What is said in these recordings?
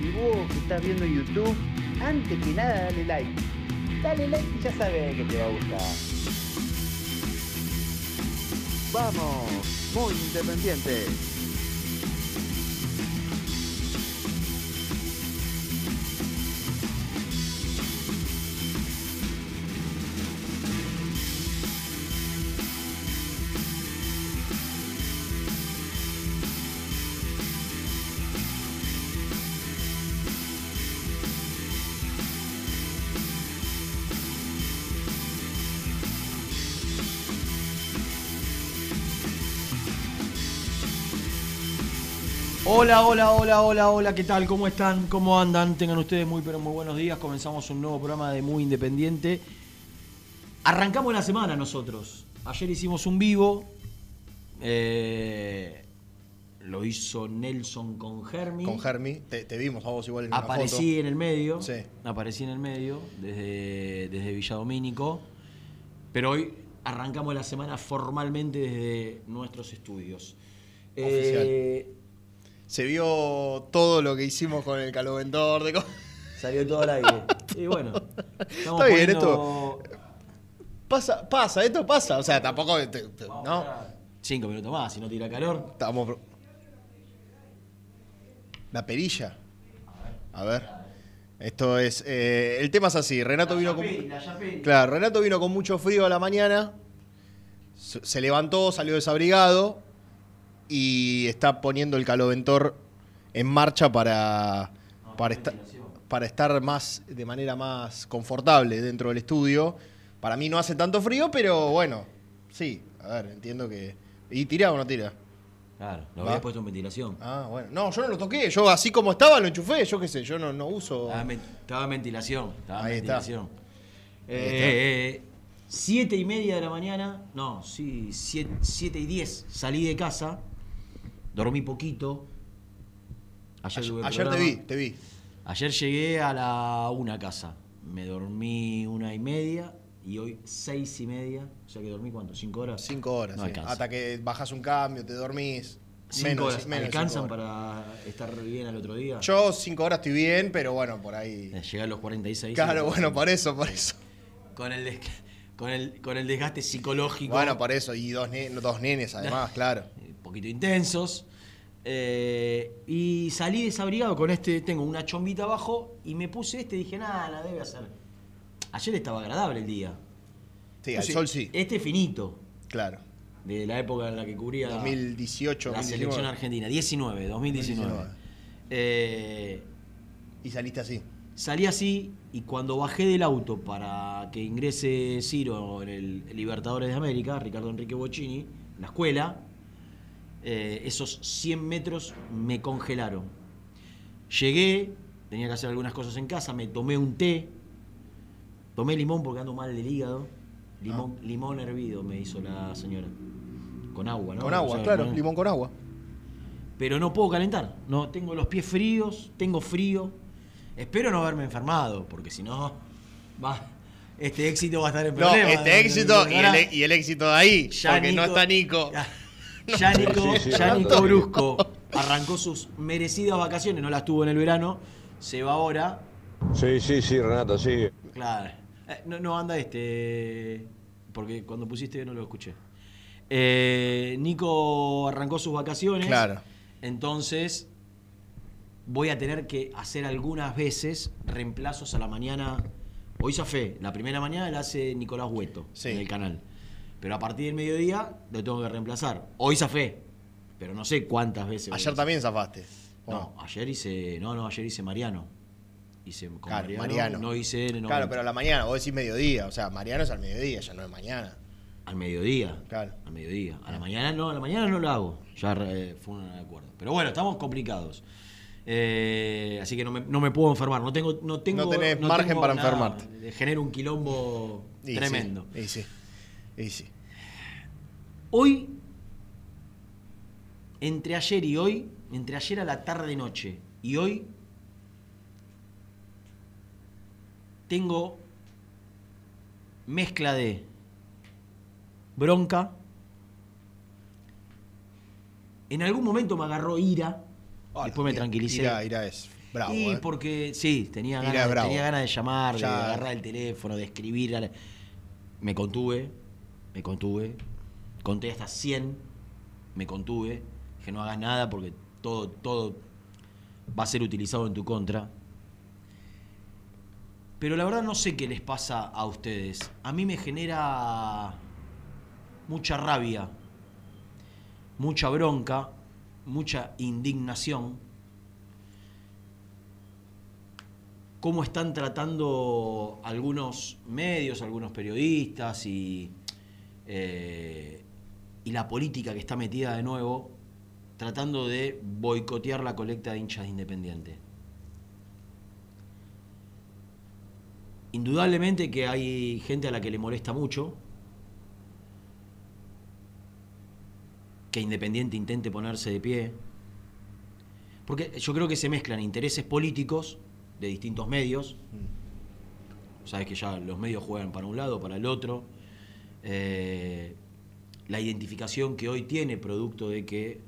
Y vos que estás viendo YouTube, antes que nada dale like. Dale like y ya sabes que te va a gustar. Vamos, muy independiente. Hola, hola, hola, hola, hola, ¿qué tal? ¿Cómo están? ¿Cómo andan? Tengan ustedes muy, pero muy buenos días. Comenzamos un nuevo programa de Muy Independiente. Arrancamos la semana nosotros. Ayer hicimos un vivo. eh, lo hizo Nelson con Germi. Con Germi, te, te vimos a vos igual en una Aparecí foto. en el medio. Sí. Aparecí en el medio desde, desde Villadomínico. Pero hoy arrancamos la semana formalmente desde nuestros estudios. Oficial. Eh, Se vio todo lo que hicimos con el caloventor de co- Salió todo al aire. Y bueno, estamos Está bien, poniendo- Pasa, pasa, esto pasa. O sea, tampoco. te- te- Vamos ¿No? a Cinco minutos más, si no tira calor. Estamos. La perilla. A ver. Esto es. eh, el tema es así. Renato vino con. Claro, Renato vino con mucho frío a la mañana. Se levantó, salió desabrigado. Y está poniendo el caloventor en marcha para. para, esta- para estar más. de manera más confortable dentro del estudio. Para mí no hace tanto frío, pero bueno. Sí, a ver, entiendo que. ¿Y tira o no tira? Claro, lo Va. había puesto en ventilación. Ah, bueno. No, yo no lo toqué. Yo así como estaba lo enchufé. Yo qué sé, yo no, no uso. Estaba, en estaba ventilación. Estaba en Ahí está. ventilación. Eh, siete y media de la mañana, no, sí, siete, siete y diez, salí de casa, dormí poquito. Ayer, tuve Ayer te vi, te vi. Ayer llegué a la una casa, me dormí una y media y hoy seis y media, o sea que dormí cuánto, cinco horas. Cinco horas. No sí. Hasta que bajas un cambio, te dormís. Cinco Menos, horas, menos ¿alcanzan cinco horas. para estar bien al otro día? Yo cinco horas estoy bien, pero bueno, por ahí. Eh, Llegué a los 46. Claro, bueno, por eso, por eso. Con el, con el, con el desgaste psicológico. Bueno, por eso. Y dos, ne- dos nenes además, claro. un poquito intensos. Eh, y salí desabrigado con este, tengo una chombita abajo y me puse este y dije, nada, la debe hacer. Ayer estaba agradable el día. Sí, al sol sí. Este finito, Claro. de la época en la que cubría 2018, la 2019. selección argentina, 19, 2019. 2019. Eh, Y saliste así. Salí así y cuando bajé del auto para que ingrese Ciro en el Libertadores de América, Ricardo Enrique Bocini, la escuela, eh, esos 100 metros me congelaron. Llegué, tenía que hacer algunas cosas en casa, me tomé un té, tomé limón porque ando mal del hígado. Limón, limón hervido me hizo la señora. Con agua, ¿no? Con O agua, sea, claro, no- limón con agua. Pero no puedo calentar. No, tengo los pies fríos, tengo frío. Espero no haberme enfermado, porque si no, va, este éxito va a estar en No, problemas. este éxito y Ahora, el, y el éxito de ahí, Ya porque no está Nico. Ya, ya Nico, Sí, Brusco arrancó sus merecidas vacaciones, no las tuvo en el verano, se va ahora. Sí, sí, sí, Renato, sí. Claro. Eh, no, no anda este. Porque cuando pusiste no lo escuché. Eh, Nico arrancó sus vacaciones. Claro. Entonces voy a tener que hacer algunas veces reemplazos a la mañana. Hoy fe, la primera mañana la hace Nicolás Hueto Sí. en el canal. Pero a partir del mediodía lo tengo que reemplazar. Hoy fe, pero no sé cuántas veces. Ayer también zafaste. ¿o No, ayer hice. No, no, ayer hice Mariano. Hice con Claro, Mariano, Mariano. No hice N, no, Claro, pero a la mañana, vos decís mediodía. O sea, Mariano es al mediodía, ya no es mañana. Al mediodía. Claro. Al mediodía. A la mañana no, a la mañana no lo hago. Ya eh, fue un acuerdo. Pero bueno, estamos complicados. Eh, así que no me, no me puedo enfermar. No tengo, no tengo. No tenés margen tengo para nada. enfermarte. Genera un quilombo Y tremendo. Sí, y sí. Y sí. Hoy, entre ayer y hoy, entre ayer a la tarde noche y hoy, tengo mezcla de bronca. En algún momento me agarró ira. después me tranquilicé. Ira, Ira es bravo. y ¿eh? porque sí, tenía ganas, tenía ganas de llamar, Ya. de agarrar el teléfono, de escribir. Me contuve, me contuve. Conté hasta 100, me contuve. Que no hagas nada porque todo, todo va a ser utilizado en tu contra. Pero la verdad no sé qué les pasa a ustedes. A mí me genera mucha rabia, mucha bronca, mucha indignación. Cómo están tratando algunos medios, algunos periodistas y, eh, y la política que está metida de nuevo, tratando de boicotear la colecta de hinchas de Independiente. Indudablemente que hay gente a la que le molesta mucho que Independiente intente ponerse de pie. Porque yo creo que se mezclan intereses políticos de distintos medios. Sabes que ya los medios juegan para un lado, para el otro. Eh, la identificación que hoy tiene, producto de que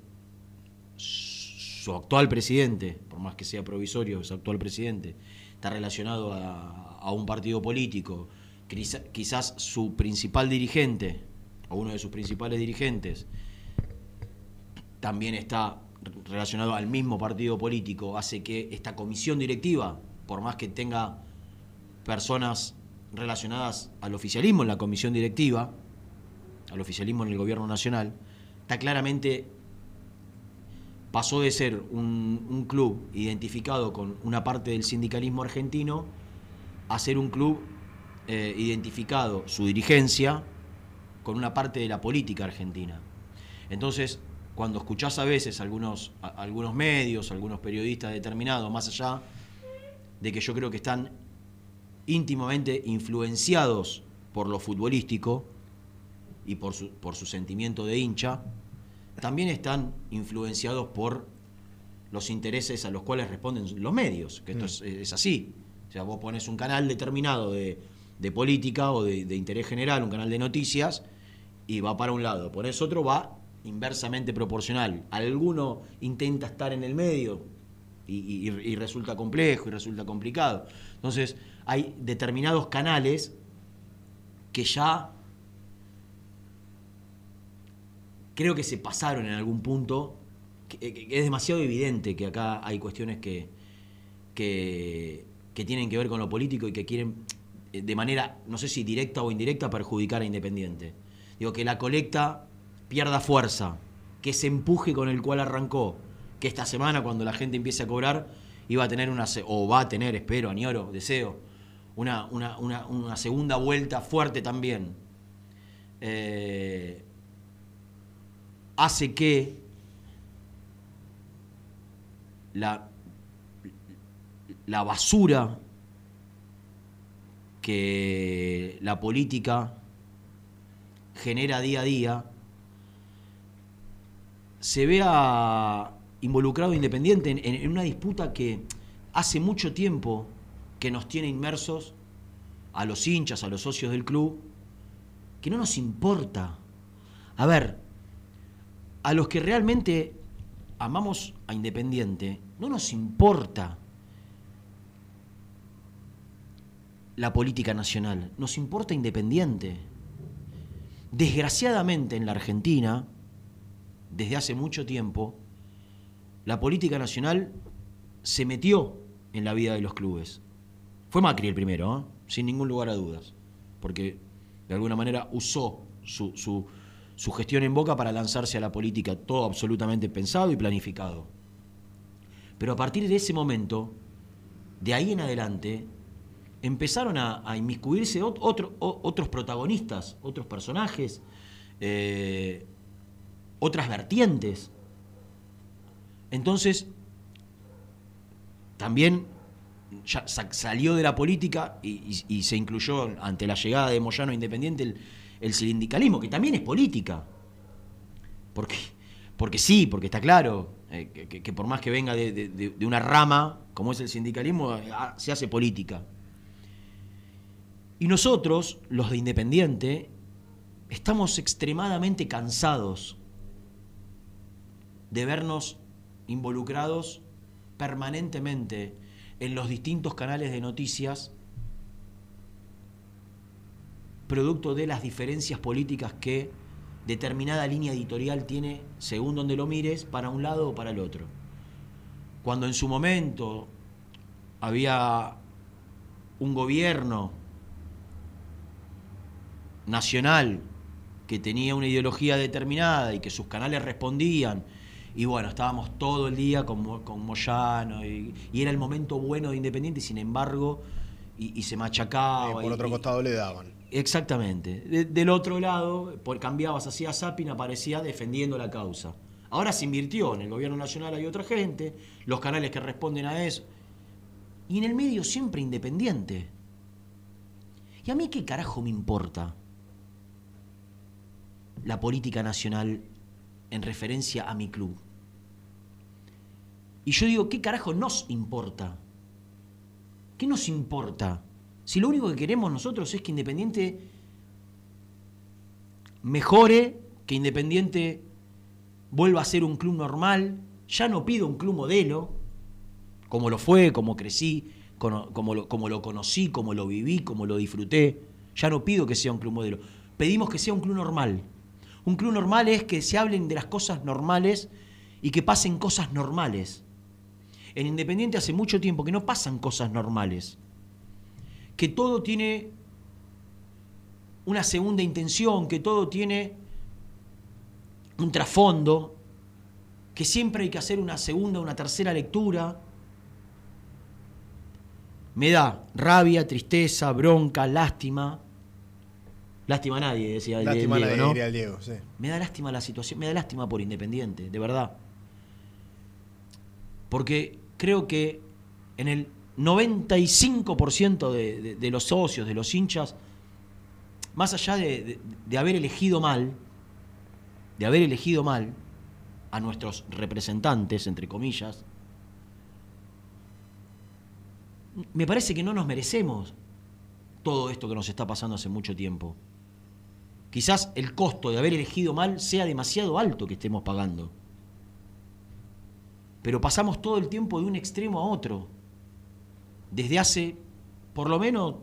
su actual presidente, por más que sea provisorio, su actual presidente, está relacionado a, un partido político, quizá- quizás su principal dirigente, o uno de sus principales dirigentes, también está relacionado al mismo partido político, hace que esta comisión directiva, por más que tenga personas relacionadas al oficialismo en la comisión directiva, al oficialismo en el gobierno nacional, está claramente pasó de ser un, club identificado con una parte del sindicalismo argentino a ser un club eh, identificado, su dirigencia, con una parte de la política argentina. Entonces, cuando escuchás a veces algunos, algunos medios, algunos periodistas determinados, más allá de que yo creo que están íntimamente influenciados por lo futbolístico y por su, por su sentimiento de hincha, también están influenciados por los intereses a los cuales responden los medios, que esto es, es así. O sea, vos pones un canal determinado de, de política o de, de interés general, un canal de noticias, y va para un lado. Pones otro, va inversamente proporcional. Alguno intenta estar en el medio y, y- y resulta complejo y resulta complicado. Entonces, hay determinados canales que ya creo que se pasaron en algún punto, que, que es demasiado evidente que acá hay cuestiones que, que, tienen que ver con lo político y que quieren eh, de manera, no sé si directa o indirecta, perjudicar a Independiente. Digo, que la colecta pierda fuerza, que ese empuje con el cual arrancó, que esta semana cuando la gente empiece a cobrar, iba a tener una, se- o va a tener, espero, añoro, deseo, una, una, una, una segunda vuelta fuerte también. Eh, hace que la, la basura que la política genera día a día, se vea involucrado Independiente en, en una disputa que hace mucho tiempo que nos tiene inmersos a los hinchas, a los socios del club, que no nos importa. A ver, a los que realmente amamos a Independiente, no nos importa la política nacional, nos importa Independiente. Desgraciadamente en la Argentina, desde hace mucho tiempo, la política nacional se metió en la vida de los clubes. Fue Macri el primero, ¿eh? sin ningún lugar a dudas, porque de alguna manera usó su, su, gestión en boca para lanzarse a la política, todo absolutamente pensado y planificado. Pero a partir de ese momento, de ahí en adelante, empezaron a, inmiscuirse otros protagonistas, otros personajes, eh, otras vertientes. Entonces, también ya sa- salió de la política y, se incluyó ante la llegada de Moyano Independiente el, el sindicalismo, que también es política. Porque, porque sí, porque está claro eh, que, por más que venga de, de- de- de una rama como es el sindicalismo, eh, ah, se hace política. Y nosotros, los de Independiente, estamos extremadamente cansados de vernos involucrados permanentemente en los distintos canales de noticias producto de las diferencias políticas que determinada línea editorial tiene según donde lo mires para un lado o para el otro. Cuando en su momento había un gobierno nacional que tenía una ideología determinada y que sus canales respondían y bueno, estábamos todo el día con, Mo- con Moyano y, y era el momento bueno de Independiente, sin embargo, y, y se machacaba. Eh, por y- otro costado le daban. Exactamente. De- del otro lado, por, cambiabas así a Sapin, aparecía defendiendo la causa. Ahora se invirtió, en el gobierno nacional hay otra gente, los canales que responden a eso. Y en el medio siempre independiente. ¿Y a mí qué carajo me importa la política nacional en referencia a mi club? Y yo digo, ¿qué carajo nos importa? ¿Qué nos importa? Si lo único que queremos nosotros es que Independiente mejore, que Independiente vuelva a ser un club normal, ya no pido un club modelo, como lo fue, como crecí, como como lo conocí, como lo viví, como lo disfruté, ya no pido que sea un club modelo, pedimos que sea un club normal. Un club normal es que se hablen de las cosas normales y que pasen cosas normales. En Independiente hace mucho tiempo que no pasan cosas normales que todo tiene una segunda intención, que todo tiene un trasfondo, que siempre hay que hacer una segunda, una tercera lectura. Me da rabia, tristeza, bronca, lástima. Lástima a nadie, decía el Lástima Diego, nadie, ¿no? Diego, sí. Me da lástima la situación, me da lástima por Independiente, de verdad. Porque creo que en el 95% de, los socios, de los hinchas, más allá de haber elegido mal, de haber elegido mal a nuestros representantes, entre comillas, me parece que no nos merecemos todo esto que nos está pasando hace mucho tiempo. Quizás el costo de haber elegido mal sea demasiado alto que estemos pagando. Pero pasamos todo el tiempo de un extremo a otro. Desde hace por lo menos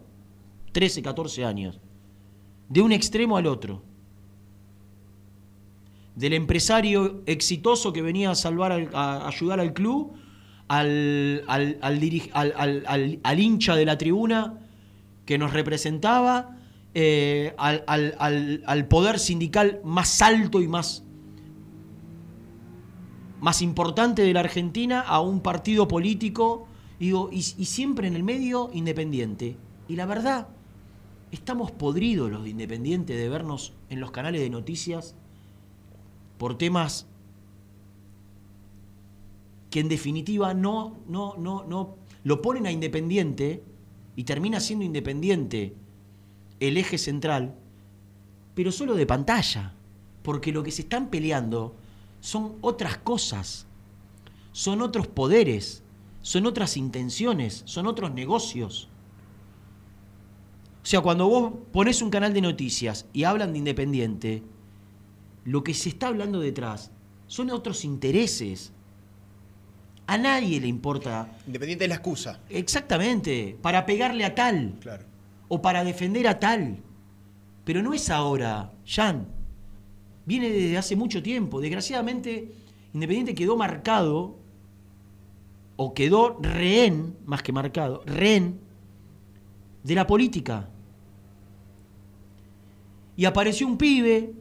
13, 14 años. De un extremo al otro. Del empresario exitoso que venía a salvar, al- a ayudar al club, al, hincha de la tribuna que nos representaba, eh, al poder sindical más alto y más, más importante de la Argentina, a un partido político, digo, y, siempre en el medio independiente. Y la verdad, estamos podridos los de Independiente de vernos en los canales de noticias por temas que en definitiva no, no, no, no, lo ponen a Independiente y termina siendo Independiente el eje central pero solo de pantalla, porque lo que se están peleando son otras cosas, son otros poderes, son otras intenciones, son otros negocios. O sea, cuando vos pones un canal de noticias y hablan de Independiente, lo que se está hablando detrás son otros intereses. A nadie le importa. Independiente es la excusa. Exactamente, para pegarle a tal. Claro. O para defender a tal. Pero no es ahora, Jan. Viene desde hace mucho tiempo. Desgraciadamente, Independiente quedó marcado, o quedó rehén, más que marcado, rehén de la política. Y apareció un pibe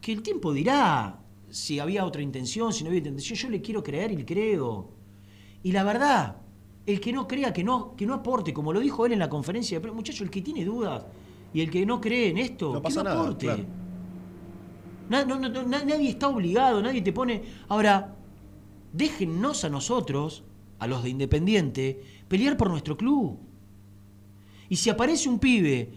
que el tiempo dirá si había otra intención, si no había intención. Yo le quiero creer y le creo. Y la verdad, el que no crea, que no, que no aporte, como lo dijo él en la conferencia de prensa, muchacho, el que tiene dudas y el que no cree en esto, No pasa que no nada, aporte. claro. Na- no- no- no- na- nadie está obligado, nadie te pone. Ahora, déjennos a nosotros, a los de Independiente, pelear por nuestro club. Y si aparece un pibe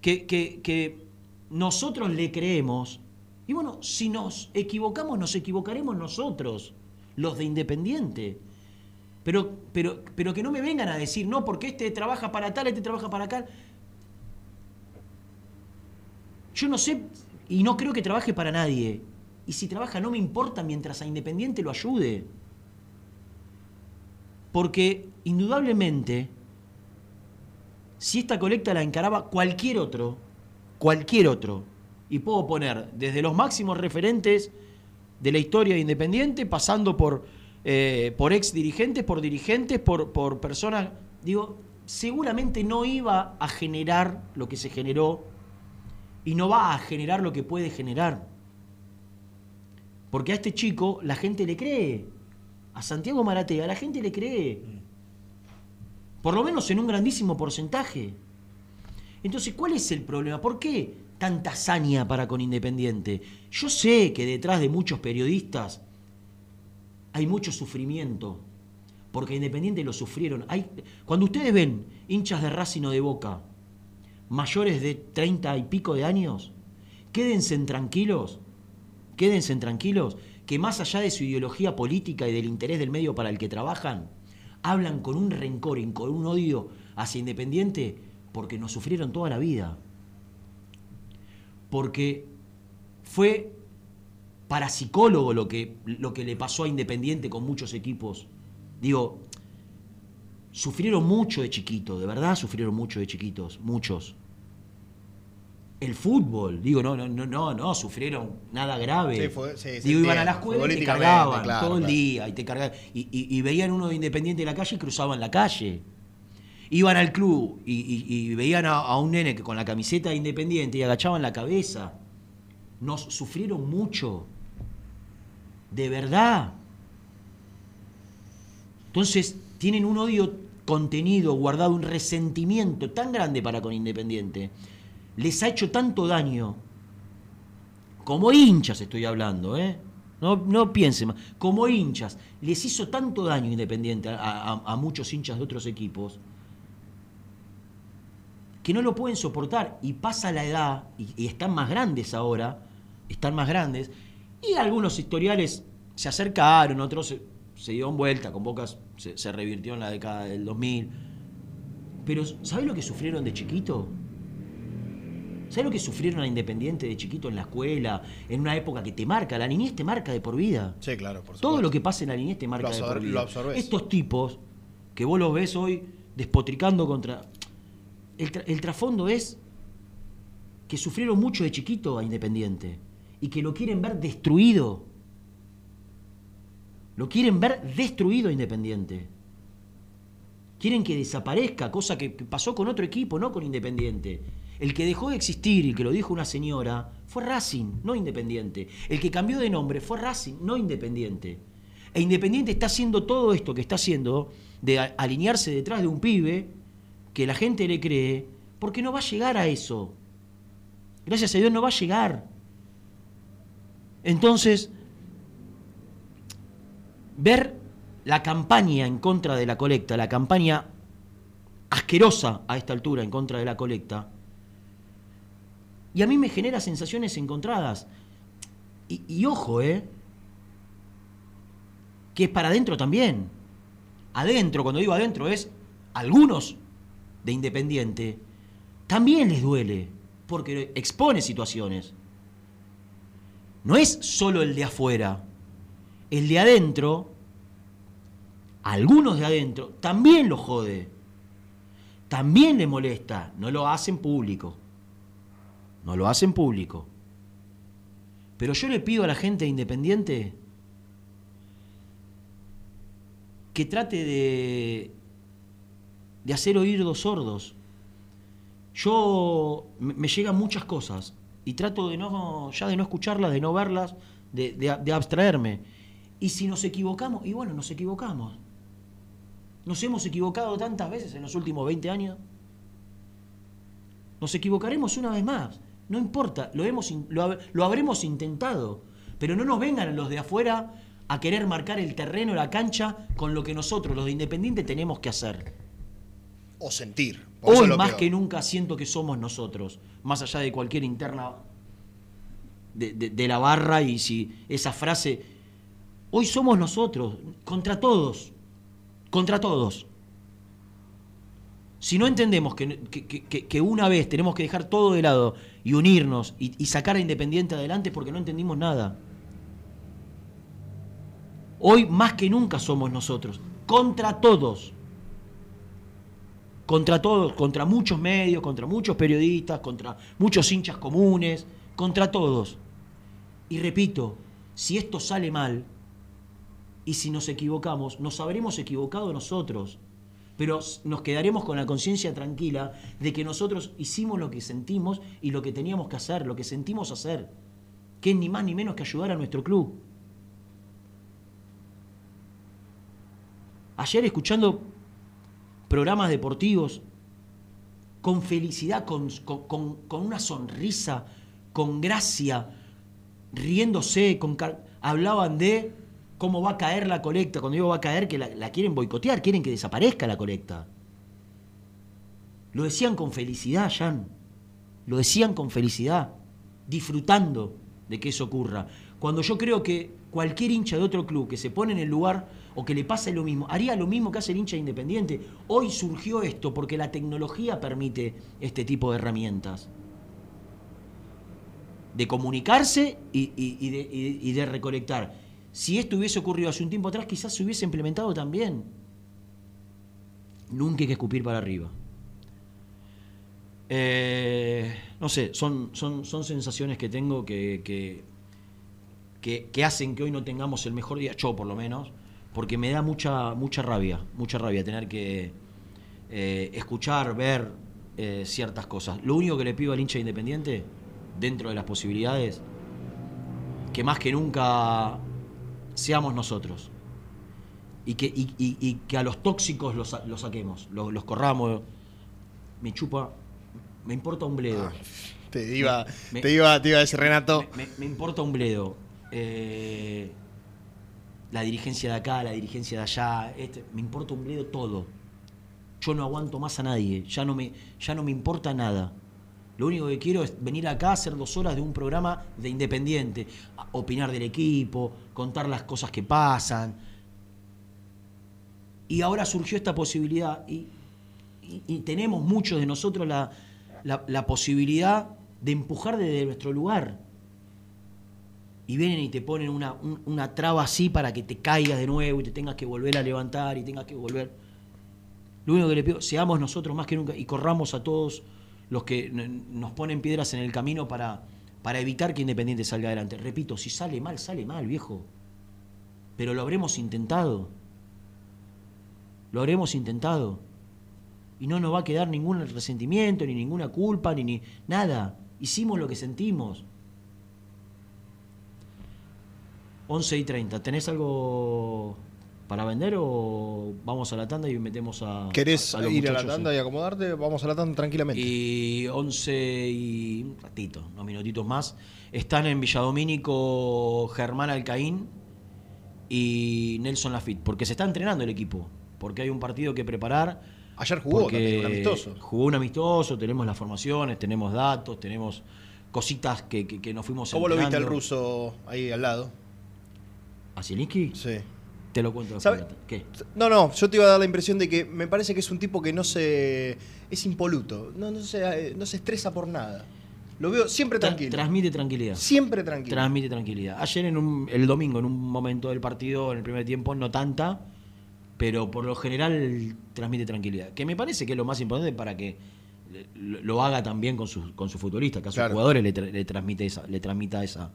que, que- que nosotros le creemos, y bueno, si nos equivocamos, nos equivocaremos nosotros, los de Independiente. Pero, pero, pero que no me vengan a decir, no, porque este trabaja para tal, este trabaja para acá. Yo no sé y no creo que trabaje para nadie. Y si trabaja no me importa mientras a Independiente lo ayude. Porque indudablemente, si esta colecta la encaraba cualquier otro, cualquier otro, y puedo poner desde los máximos referentes de la historia de Independiente, pasando por, eh, por ex dirigentes, por dirigentes, por, por personas, digo, seguramente no iba a generar lo que se generó y no va a generar lo que puede generar. Porque a este chico la gente le cree. A Santiago Maratea la gente le cree. Por lo menos en un grandísimo porcentaje. Entonces, ¿cuál es el problema? ¿Por qué tanta hazaña para con Independiente? Yo sé que detrás de muchos periodistas hay mucho sufrimiento. Porque Independiente lo sufrieron. Hay, cuando ustedes ven hinchas de Racing o de Boca, mayores de 30 y pico de años, quédense tranquilos, quédense tranquilos, que más allá de su ideología política y del interés del medio para el que trabajan, hablan con un rencor y con un odio hacia Independiente porque nos sufrieron toda la vida. Porque fue parapsicólogo lo que, lo que le pasó a Independiente con muchos equipos. Digo, sufrieron mucho de chiquito, de verdad sufrieron mucho de chiquitos, muchos. El fútbol, digo, no, no, no, no, no, sufrieron nada grave. Sí, fue- sí, digo, iban a la escuela y te cargaban claro, todo el claro. día y te cargaban. Y, y- y veían uno de Independiente en la calle y cruzaban la calle. Iban al club y, y- y veían a, a un nene que con la camiseta de Independiente y agachaban la cabeza. Nos sufrieron mucho. De verdad. Entonces, tienen un odio contenido, guardado, un resentimiento tan grande para con Independiente. Les ha hecho tanto daño. Como hinchas estoy hablando, ¿eh? No, no piensen más. Como hinchas. Les hizo tanto daño Independiente a, muchos hinchas de otros equipos que no lo pueden soportar. Y pasa la edad, y, y están más grandes ahora, están más grandes, y algunos historiales se acercaron, otros se, se dieron vuelta, con Bocas se, se revirtió en la década del 2000. Pero, ¿sabes lo que sufrieron de chiquito? ¿Sabes lo que sufrieron a Independiente de chiquito en la escuela, en una época que te marca? La niñez te marca de por vida. Sí, claro, por Todo supuesto. lo que pasa en la niñez te marca Lo de por vida. lo absorbes. Estos tipos que vos los ves hoy despotricando contra. El, tra- el trasfondo es que sufrieron mucho de chiquito a Independiente y que lo quieren ver destruido. Lo quieren ver destruido Independiente. Quieren que desaparezca, cosa que pasó con otro equipo, no con Independiente. El que dejó de existir, y que lo dijo una señora, fue Racing, no Independiente. El que cambió de nombre fue Racing, no Independiente. E Independiente está haciendo todo esto que está haciendo, de alinearse detrás de un pibe que la gente le cree, porque no va a llegar a eso. Gracias a Dios no va a llegar. Entonces, ver la campaña en contra de la colecta, la campaña asquerosa a esta altura en contra de la colecta, Y a mí me genera sensaciones encontradas. Y, ojo, ¿eh? Que es para adentro también. Adentro, cuando digo adentro, es algunos de Independiente. También les duele. Porque expone situaciones. No es solo el de afuera. El de adentro, algunos de adentro, también lo jode. También le molesta. No lo hacen público. No lo hacen público. Pero yo le pido a la gente de Independiente que trate de, de hacer oídos sordos. Yo me, llegan muchas cosas y trato de no, ya de no escucharlas, de no verlas, de- de abstraerme. Y si nos equivocamos, y bueno, nos equivocamos. Nos hemos equivocado tantas veces en los últimos 20 años. Nos equivocaremos una vez más. No importa, lo, hemos, lo, lo habremos intentado. Pero no nos vengan los de afuera a querer marcar el terreno, la cancha, con lo que nosotros, los de Independiente, tenemos que hacer. O sentir. Hoy más peor. que nunca siento que somos nosotros, más allá de cualquier interna de, de- de la barra y si esa frase, hoy somos nosotros, contra todos, contra todos. Si no entendemos que, que- una vez tenemos que dejar todo de lado y unirnos y, y sacar a Independiente adelante porque no entendimos nada. Hoy más que nunca somos nosotros, contra todos contra todos, contra muchos medios, contra muchos periodistas, contra muchos hinchas comunes, contra todos. Y repito, si esto sale mal y si nos equivocamos, nos habremos equivocado nosotros, pero nos quedaremos con la conciencia tranquila de que nosotros hicimos lo que sentimos y lo que teníamos que hacer, lo que sentimos hacer, que es ni más ni menos que ayudar a nuestro club. Ayer escuchando programas deportivos con felicidad, con, con- con- una sonrisa, con gracia, riéndose, con hablaban de cómo va a caer la colecta. Cuando digo va a caer, que la, quieren boicotear, quieren que desaparezca la colecta. Lo decían con felicidad, Jan. Lo decían con felicidad, disfrutando de que eso ocurra. Cuando yo creo que cualquier hincha de otro club que se pone en el lugar o que le pase lo mismo, haría lo mismo que hace el hincha de independiente. Hoy surgió esto porque la tecnología permite este tipo de herramientas. De comunicarse y de recolectar. Si esto hubiese ocurrido hace un tiempo atrás, quizás se hubiese implementado también. Nunca hay que escupir para arriba. Eh, no sé, son, son, son sensaciones que tengo que, que, que- hacen que hoy no tengamos el mejor día, yo por lo menos, porque me da mucha, mucha rabia, mucha rabia tener que eh, escuchar, ver eh, ciertas cosas. Lo único que le pido al hincha independiente, dentro de las posibilidades, que más que nunca seamos nosotros. Y que, y, y- y que a los tóxicos los, los saquemos, los, los corramos. Me chupa, me importa un bledo. Te iba, Me- te iba, te iba a decir Renato. Me, me importa un bledo. Eh, la dirigencia de acá, la dirigencia de allá, este, me importa un bledo todo. Yo no aguanto más a nadie, ya no me, ya no me importa nada. Lo único que quiero es venir acá a hacer dos horas de un programa de independiente, opinar del equipo, contar las cosas que pasan. Y ahora surgió esta posibilidad y, tenemos muchos de nosotros la, posibilidad de empujar desde nuestro lugar. Y vienen y te ponen una, un- una traba así para que te caigas de nuevo y te tengas que volver a levantar y tengas que volver. Lo único que le pido, seamos nosotros más que nunca y corramos a todos los que nos ponen piedras en el camino para, para evitar que Independiente salga adelante. Repito, si sale mal, sale mal, viejo. Pero lo habremos intentado. Lo habremos intentado. Y no nos va a quedar ningún resentimiento, ni ninguna culpa, ni, ni nada. Hicimos lo que sentimos. 11 y 30. ¿Tenés algo para vender o vamos a la tanda y metemos a. ¿Querés a los ir a la tanda y acomodarte? Vamos a la tanda tranquilamente. Y 11 y un ratito, unos minutitos más. Están en Villadomínico Germán Alcaín y Nelson Lafitte, porque se está entrenando el equipo, porque hay un partido que preparar. Ayer jugó también, un amistoso. Jugó un amistoso, tenemos las formaciones, tenemos datos, tenemos cositas que, que- que nos fuimos ¿Cómo lo viste al ruso ahí al lado? ¿A Zielinski? Sí. Te lo cuento. ¿Qué? No, no, yo te iba a dar la impresión de que me parece que es un tipo que no se. es impoluto. No, no, se, eh, no se estresa por nada. Lo veo siempre Tra- tranquilo. transmite tranquilidad. Siempre tranquilo. Transmite tranquilidad. Ayer en un, el domingo, en un momento del partido, en el primer tiempo, no tanta, pero por lo general transmite tranquilidad. Que me parece que es lo más importante para que lo, lo haga también con sus con sus futbolistas, que a sus Claro. jugadores le, tra- le transmite esa, le transmita esa,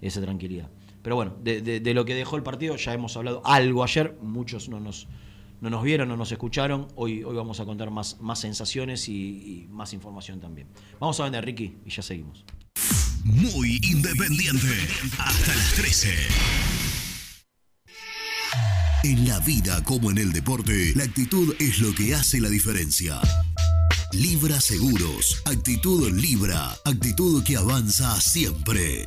esa tranquilidad. Pero bueno, de, de- lo que dejó el partido ya hemos hablado algo ayer, muchos no nos, no nos vieron, no nos escucharon. Hoy, hoy vamos a contar más, más sensaciones y, y más información también. Vamos a vender, Ricky, y ya seguimos. Muy independiente. Hasta las 13. En la vida como en el deporte, la actitud es lo que hace la diferencia. Libra Seguros. Actitud Libra. Actitud que avanza siempre.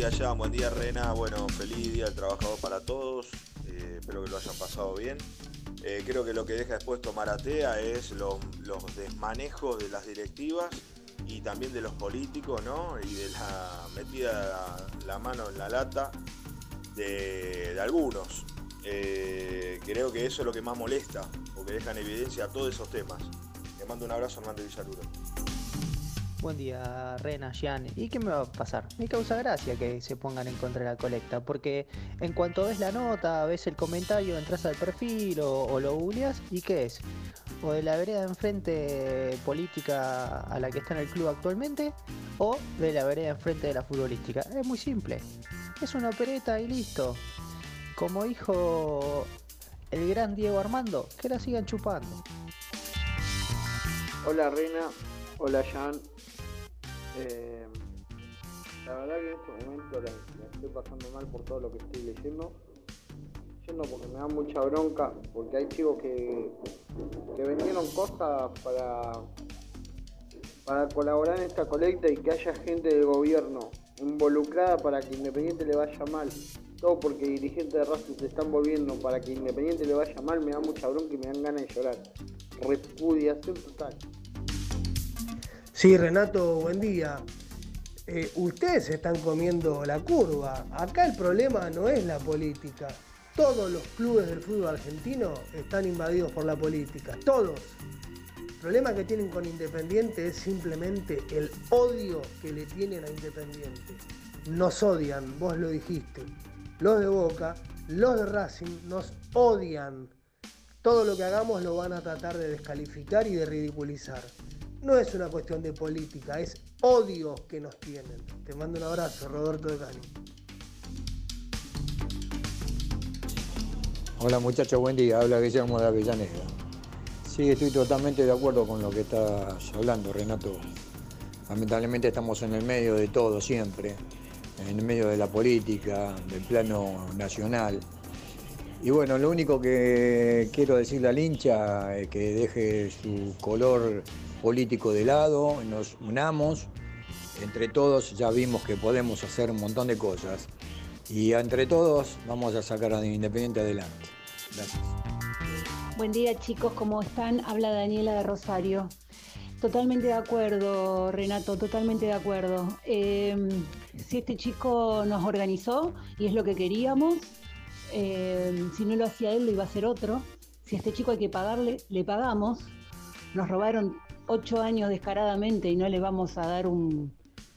Día, Jan. Buen día, Rena. Bueno, feliz día del trabajador para todos. Eh, espero que lo hayan pasado bien. Eh, creo que lo que deja después Tomaratea es los, desmanejos de las directivas y también de los políticos, ¿no? Y de la metida la, mano en la lata de, algunos. Eh, creo que eso es lo que más molesta, porque deja en evidencia todos esos temas. Le mando un abrazo, Armando Villaruro. Buen día, Rena, Gian. ¿Y qué me va a pasar? Me causa gracia que se pongan en contra de la colecta, porque en cuanto ves la nota, ves el comentario, entras al perfil o, o lo googleas, ¿y qué es? O de la vereda de enfrente política a la que está en el club actualmente, o de la vereda enfrente de la futbolística. Es muy simple. Es una opereta y listo. Como dijo el gran Diego Armando, que la sigan chupando. Hola Reina, hola Jan. Eh, la verdad que en este momento la, estoy pasando mal por todo lo que estoy leyendo. Yendo porque me da mucha bronca, porque hay chicos que, que vendieron cosas para, para colaborar en esta colecta y que haya gente del gobierno involucrada para que Independiente le vaya mal. Todo porque dirigentes de Racing se están volviendo para que Independiente le vaya mal, me da mucha bronca y me dan ganas de llorar. Repudiación total. Sí, Renato, buen día. Eh, ustedes están comiendo la curva. Acá el problema no es la política. Todos los clubes del fútbol argentino están invadidos por la política. Todos. El problema que tienen con Independiente es simplemente el odio que le tienen a Independiente. Nos odian, vos lo dijiste. Los de Boca, los de Racing nos odian. Todo lo que hagamos lo van a tratar de descalificar y de ridiculizar. No es una cuestión de política, es odio que nos tienen. Te mando un abrazo, Roberto de Cani. Hola muchachos, buen día. Habla Guillermo de Avellaneda. Sí, estoy totalmente de acuerdo con lo que estás hablando, Renato. Lamentablemente estamos en el medio de todo siempre, en el medio de la política, del plano nacional. Y bueno, lo único que quiero decirle al hincha es que deje su color político de lado, nos unamos. Entre todos ya vimos que podemos hacer un montón de cosas. Y entre todos vamos a sacar a Independiente adelante. Gracias. Buen día chicos, ¿cómo están? Habla Daniela de Rosario. Totalmente de acuerdo, Renato, totalmente de acuerdo. Eh, si este chico nos organizó y es lo que queríamos, eh, si no lo hacía él, lo iba a hacer otro. Si a este chico hay que pagarle, le pagamos. Nos robaron ocho años descaradamente y no le vamos a dar un,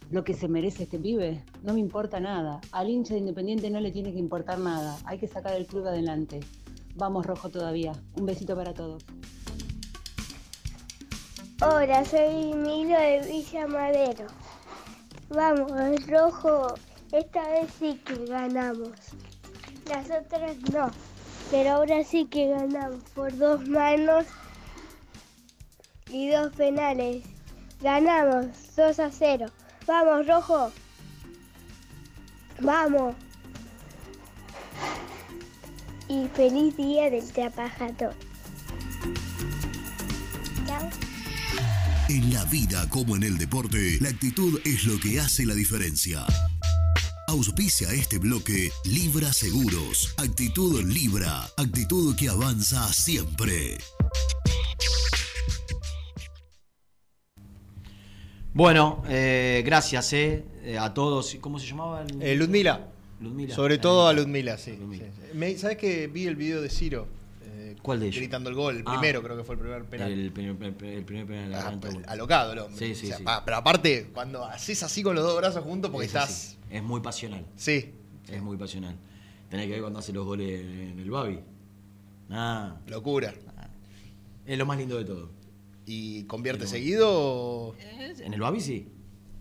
lo que se merece este pibe. No me importa nada. Al hincha de Independiente no le tiene que importar nada. Hay que sacar el club adelante. Vamos rojo todavía. Un besito para todos. Hola, soy Milo de Villa Madero. Vamos, rojo. Esta vez sí que ganamos. Las otras no. Pero ahora sí que ganamos por dos manos y dos penales. Ganamos 2 a 0. Vamos, rojo. Vamos. Y feliz día del trabajador. En la vida como en el deporte, la actitud es lo que hace la diferencia. Auspicia este bloque Libra Seguros. Actitud Libra. Actitud que avanza siempre. Bueno, eh, gracias eh, eh, a todos. ¿Cómo se llamaba? Eh, Ludmila. Ludmila. Sobre todo a Ludmila, sí. sí. Me- ¿Sabes que vi el video de Ciro? eh, ¿Cuál de ellos? Gritando el gol. El Ah. primero, creo que fue el primer penal. El primer, el- el primer penal. Ah, pues, alocado el hombre. Sí, sí, O sea, sí. pa- pero aparte, cuando haces así con los dos brazos juntos, porque Es estás. Es muy pasional. Sí. Es muy pasional. Tenés que ver cuando hace los goles en el Babi. Ah, Locura. es lo más lindo de todo. ¿Y convierte Pero- seguido? o- En el Babi sí.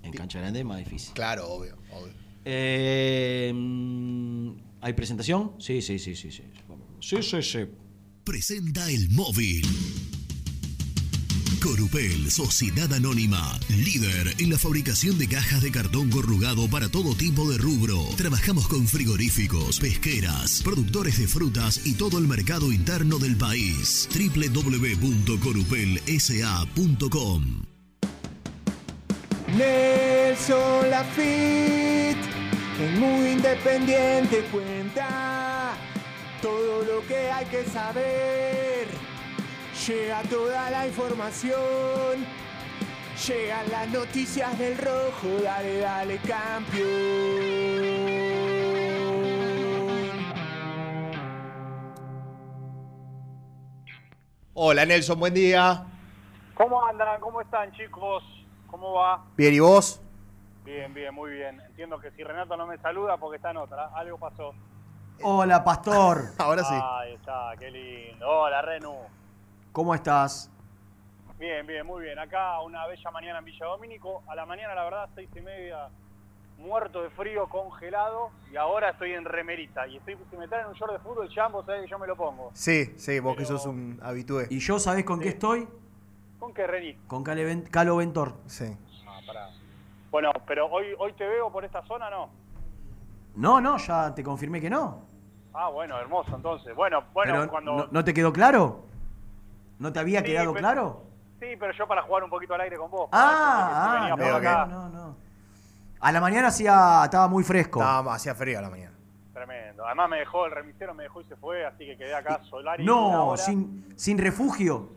En cancha grande es más difícil. Claro, obvio, obvio. Eh, mm, ¿Hay presentación? Sí, sí, sí, sí, sí. Sí, sí, sí. Presenta el móvil. Corupel, Sociedad Anónima, líder en la fabricación de cajas de cartón corrugado para todo tipo de rubro. Trabajamos con frigoríficos, pesqueras, productores de frutas y todo el mercado interno del país. www.corupelsa.com Nelson Lafitte, es muy independiente, cuenta todo lo que hay que saber. Llega toda la información, llegan las noticias del rojo, dale, dale, campeón. Hola Nelson, buen día. ¿Cómo andan? ¿Cómo están, chicos? ¿Cómo va? Bien, ¿y vos? Bien, bien, muy bien. Entiendo que si Renato no me saluda porque está en otra, algo pasó. Hola, Pastor. Ahora sí. Ahí está, qué lindo. Hola, Renu. ¿Cómo estás? Bien, bien, muy bien. Acá una bella mañana en Villa Domínico. A la mañana, la verdad, seis y media, muerto de frío, congelado. Y ahora estoy en remerita. Y estoy, si me traen un short de fútbol, ya vos sabés que yo me lo pongo. Sí, sí, vos que sos un habitué. ¿Y yo sabés con qué estoy? ¿Con qué, Reni? Con Cale Calo Ventor. Sí. Ah, pará. Bueno, pero hoy, hoy te veo por esta zona, ¿no? No, no, ya te confirmé que no. Ah, bueno, hermoso, entonces. Bueno, bueno, Pero cuando... ¿no, no te quedó claro? ¿No te había Sí, quedado pero- claro? Sí, pero yo para jugar un poquito al aire con vos. Ah, Venía ah, por no, acá. no, no, no. A la mañana hacía, estaba muy fresco. Estaba, hacía frío a la mañana. Tremendo. Además me dejó, el remisero me dejó y se fue, así que quedé acá Solari. No, sin, sin refugio.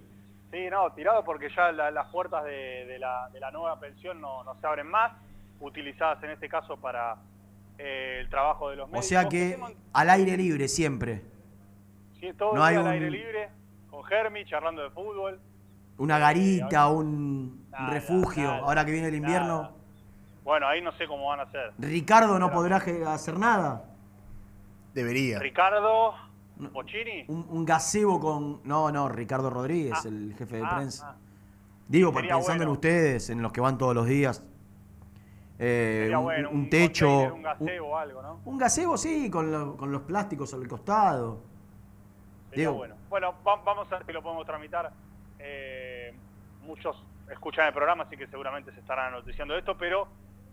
Sí, no, tirado porque ya la- las puertas de, de la, de la nueva pensión no, no se abren más, utilizadas en este caso para eh, el trabajo de los O médicos. sea que al aire libre siempre. Sí, todo no el día hay al aire libre, con Germi, charlando de fútbol. Una garita, un Nada, refugio. nada, Ahora que viene el invierno. nada. Bueno, ahí no sé cómo van a hacer. Ricardo no podrá hacer nada. Debería. Ricardo, Pochini. Un, un gazebo con. No, no, Ricardo Rodríguez, el jefe de ah, prensa. ah. Digo, Sería pensando en ustedes, en los que van todos los días. eh, Sería un, bueno, un un techo. container, un un- gazebo o algo, ¿no? Un gazebo, sí, con, lo- con los plásticos al costado. Sería Digo, bueno. Bueno, va- vamos a ver si lo podemos tramitar. Eh, muchos escuchan el programa, así que seguramente se estarán noticiando de esto, pero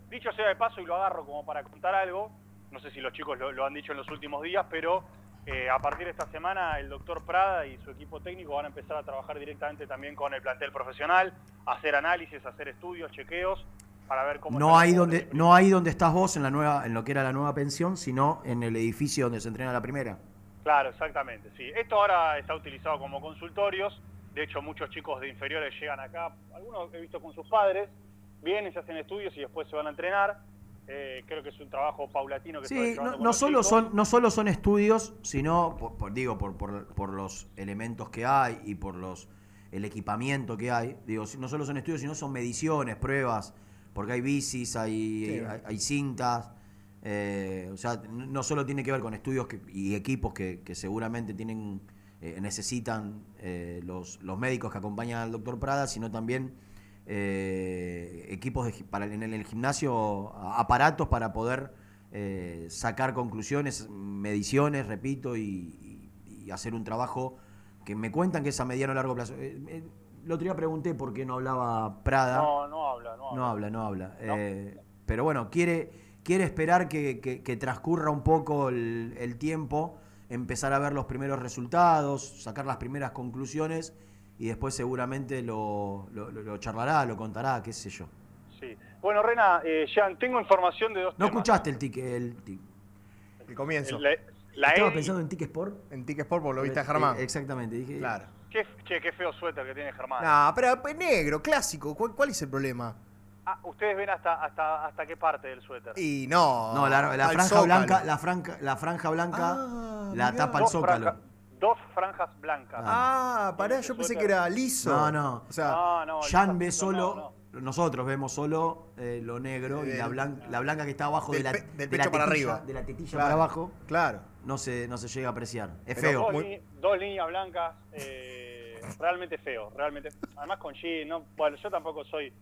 dicho sea de paso, y lo agarro como para contar algo, no sé si los chicos lo, lo han dicho en los últimos días, pero eh, a partir de esta semana el doctor Prada y su equipo técnico van a empezar a trabajar directamente también con el plantel profesional, hacer análisis, hacer estudios, chequeos, para ver cómo... no hay donde, no hay donde estás vos en la nueva, en lo que era la nueva pensión, sino en el edificio donde se entrena la primera. Claro, exactamente, sí. Esto ahora está utilizado como consultorios, de hecho muchos chicos de inferiores llegan acá, algunos he visto con sus padres, vienen, se hacen estudios y después se van a entrenar. Eh, creo que es un trabajo paulatino que se va Sí, no, no solo chicos. son, no solo son estudios, sino, por, por- digo, por, por- por los elementos que hay y por los el equipamiento que hay. Digo, no solo son estudios, sino son mediciones, pruebas, porque hay bicis, hay, Sí. hay, hay cintas. Eh, o sea, no solo tiene que ver con estudios que- y equipos que, que seguramente tienen eh, necesitan eh, los, los médicos que acompañan al doctor Prada, sino también equipos de para, en el, gimnasio, aparatos para poder sacar conclusiones, mediciones, repito, y, y- y hacer un trabajo que me cuentan que es a mediano o largo plazo. El otro día pregunté por qué no hablaba Prada. No, no habla, no habla. No habla, no habla. Pero bueno, quiere, quiere esperar que, que- que transcurra un poco el, el tiempo, empezar a ver los primeros resultados, sacar las primeras conclusiones y después seguramente lo, lo- lo- lo charlará, lo contará, qué sé yo. Sí. Bueno, Rena, eh, Jean, tengo información de dos No temas. escuchaste el tic, el tic. El comienzo. La, la Estaba Edi- pensando en Tic Sport. En Tic Sport, por lo viste a Germán. Eh, exactamente, dije. Claro. Qué, che, qué feo suéter que tiene Germán. No, pero es negro, clásico. ¿Cuál, cuál es el problema? Ah, ¿Ustedes ven hasta, hasta, hasta qué parte del suéter? Y no. No, la, la franja Zócalo. blanca, la franja, la franja blanca Ah, la mirá. tapa el Dos zócalo. dos franjas blancas. Ah, pará, Ese yo pensé que era liso. No, no. O sea, No, no, Jan ve no, solo, nosotros vemos solo eh, lo negro y la blanca, la blanca que está abajo de la, pe- del de pecho la para tetilla, arriba. de la tetilla Claro, para abajo, Claro. no se, no se llega a apreciar. Es Pero feo. Dos, Muy- li- dos líneas blancas, eh, realmente feo, realmente. Además con jean, no, bueno, yo tampoco soy...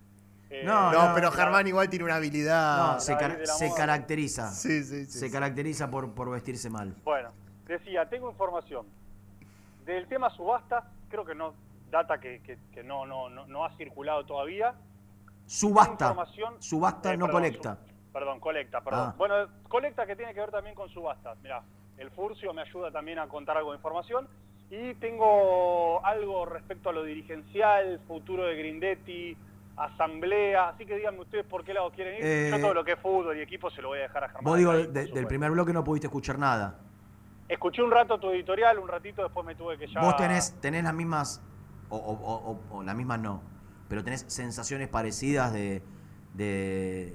eh, No, No, pero Germán igual tiene una habilidad. No, se, car- caracteriza. Sí, sí, sí. se sí. caracteriza por, por vestirse mal. Bueno, decía, tengo información. Del tema subasta, creo que no, data que, que- que no, no, no, no ha circulado todavía. Subasta. Información- Subasta eh, no perdón, colecta. su- perdón, colecta, perdón. Ah. Bueno, colecta que tiene que ver también con subastas. Mirá, el Furcio me ayuda también a contar algo de información. Y tengo algo respecto a lo dirigencial, futuro de Grindetti, asamblea. Así que díganme ustedes por qué lado quieren ir. Eh, Yo todo lo que es fútbol y equipo se lo voy a dejar a Germán. Vos digo, ahí, de- por del primer bloque no pudiste escuchar nada. Escuché un rato tu editorial, un ratito después me tuve que ya... Vos tenés, tenés las mismas, o, o- o- o- o las mismas no, pero tenés sensaciones parecidas de, de,